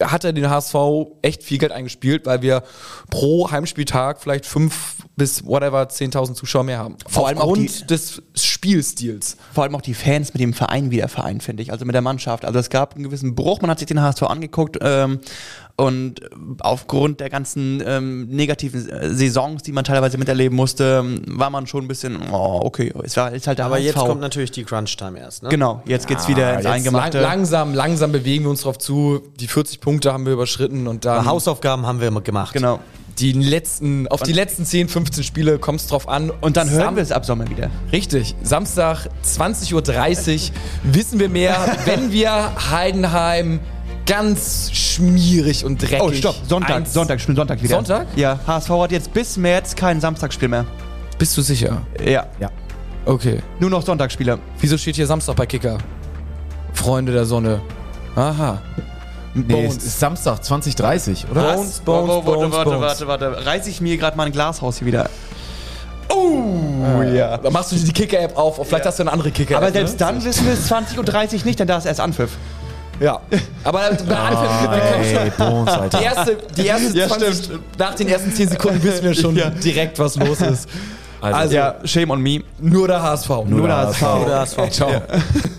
hat er den HSV echt viel Geld eingespielt, weil wir pro Heimspieltag vielleicht fünf bis whatever 10.000 Zuschauer mehr haben. Vor allem auch Aufgrund des Spielstils. Vor allem auch die Fans mit dem Verein wieder Verein, finde ich. Also mit der Mannschaft. Also es gab einen gewissen Bruch. Man hat sich den HSV angeguckt ähm, und aufgrund der ganzen ähm, negativen äh, Saisons, die man teilweise miterleben musste, war man schon ein bisschen, oh, okay, es war ist halt der Aber HSV. jetzt kommt natürlich die Crunch-Time erst. Ne? Genau, jetzt geht's wieder ins Jetzt Eingemachte. lang, langsam, langsam bewegen wir uns drauf zu. Die 40 Punkte haben wir überschritten und dann Hausaufgaben haben wir immer gemacht. Genau. die letzten, auf die letzten 10, 15 Spiele kommt es drauf an. Und dann hören wir es ab Sommer wieder. Richtig, Samstag 20.30 Uhr wissen wir mehr, wenn wir Heidenheim ganz schmierig und dreckig. Oh, stopp. Sonntag. eins- Sonntag, spielen Sonntag wieder. Sonntag? Ja, HSV hat jetzt bis März kein Samstagsspiel mehr. Bist du sicher? Ja. Okay. Nur noch Sonntagsspiele. Wieso steht hier Samstag bei Kicker? Freunde der Sonne. Aha. Nee, es ist Samstag 2030, oder? Bones, Bones, Bones, warte, Bones, warte, Bones. warte, warte. Reiß ich mir gerade mein Glashaus hier wieder. Oh, ja. Dann machst du die Kicker-App auf. Vielleicht hast du eine andere Kicker-App. Aber selbst ne? dann wissen wir es 20.30 Uhr nicht, denn da ist erst Anpfiff. Ja. Aber bei Anfang, die erste, die erste Ja, 20, nach den ersten 10 Sekunden wissen wir schon Ja. direkt, was los ist. Also, ja, shame on me. nur der HSV. Nur der HSV. Oder HSV. Ciao.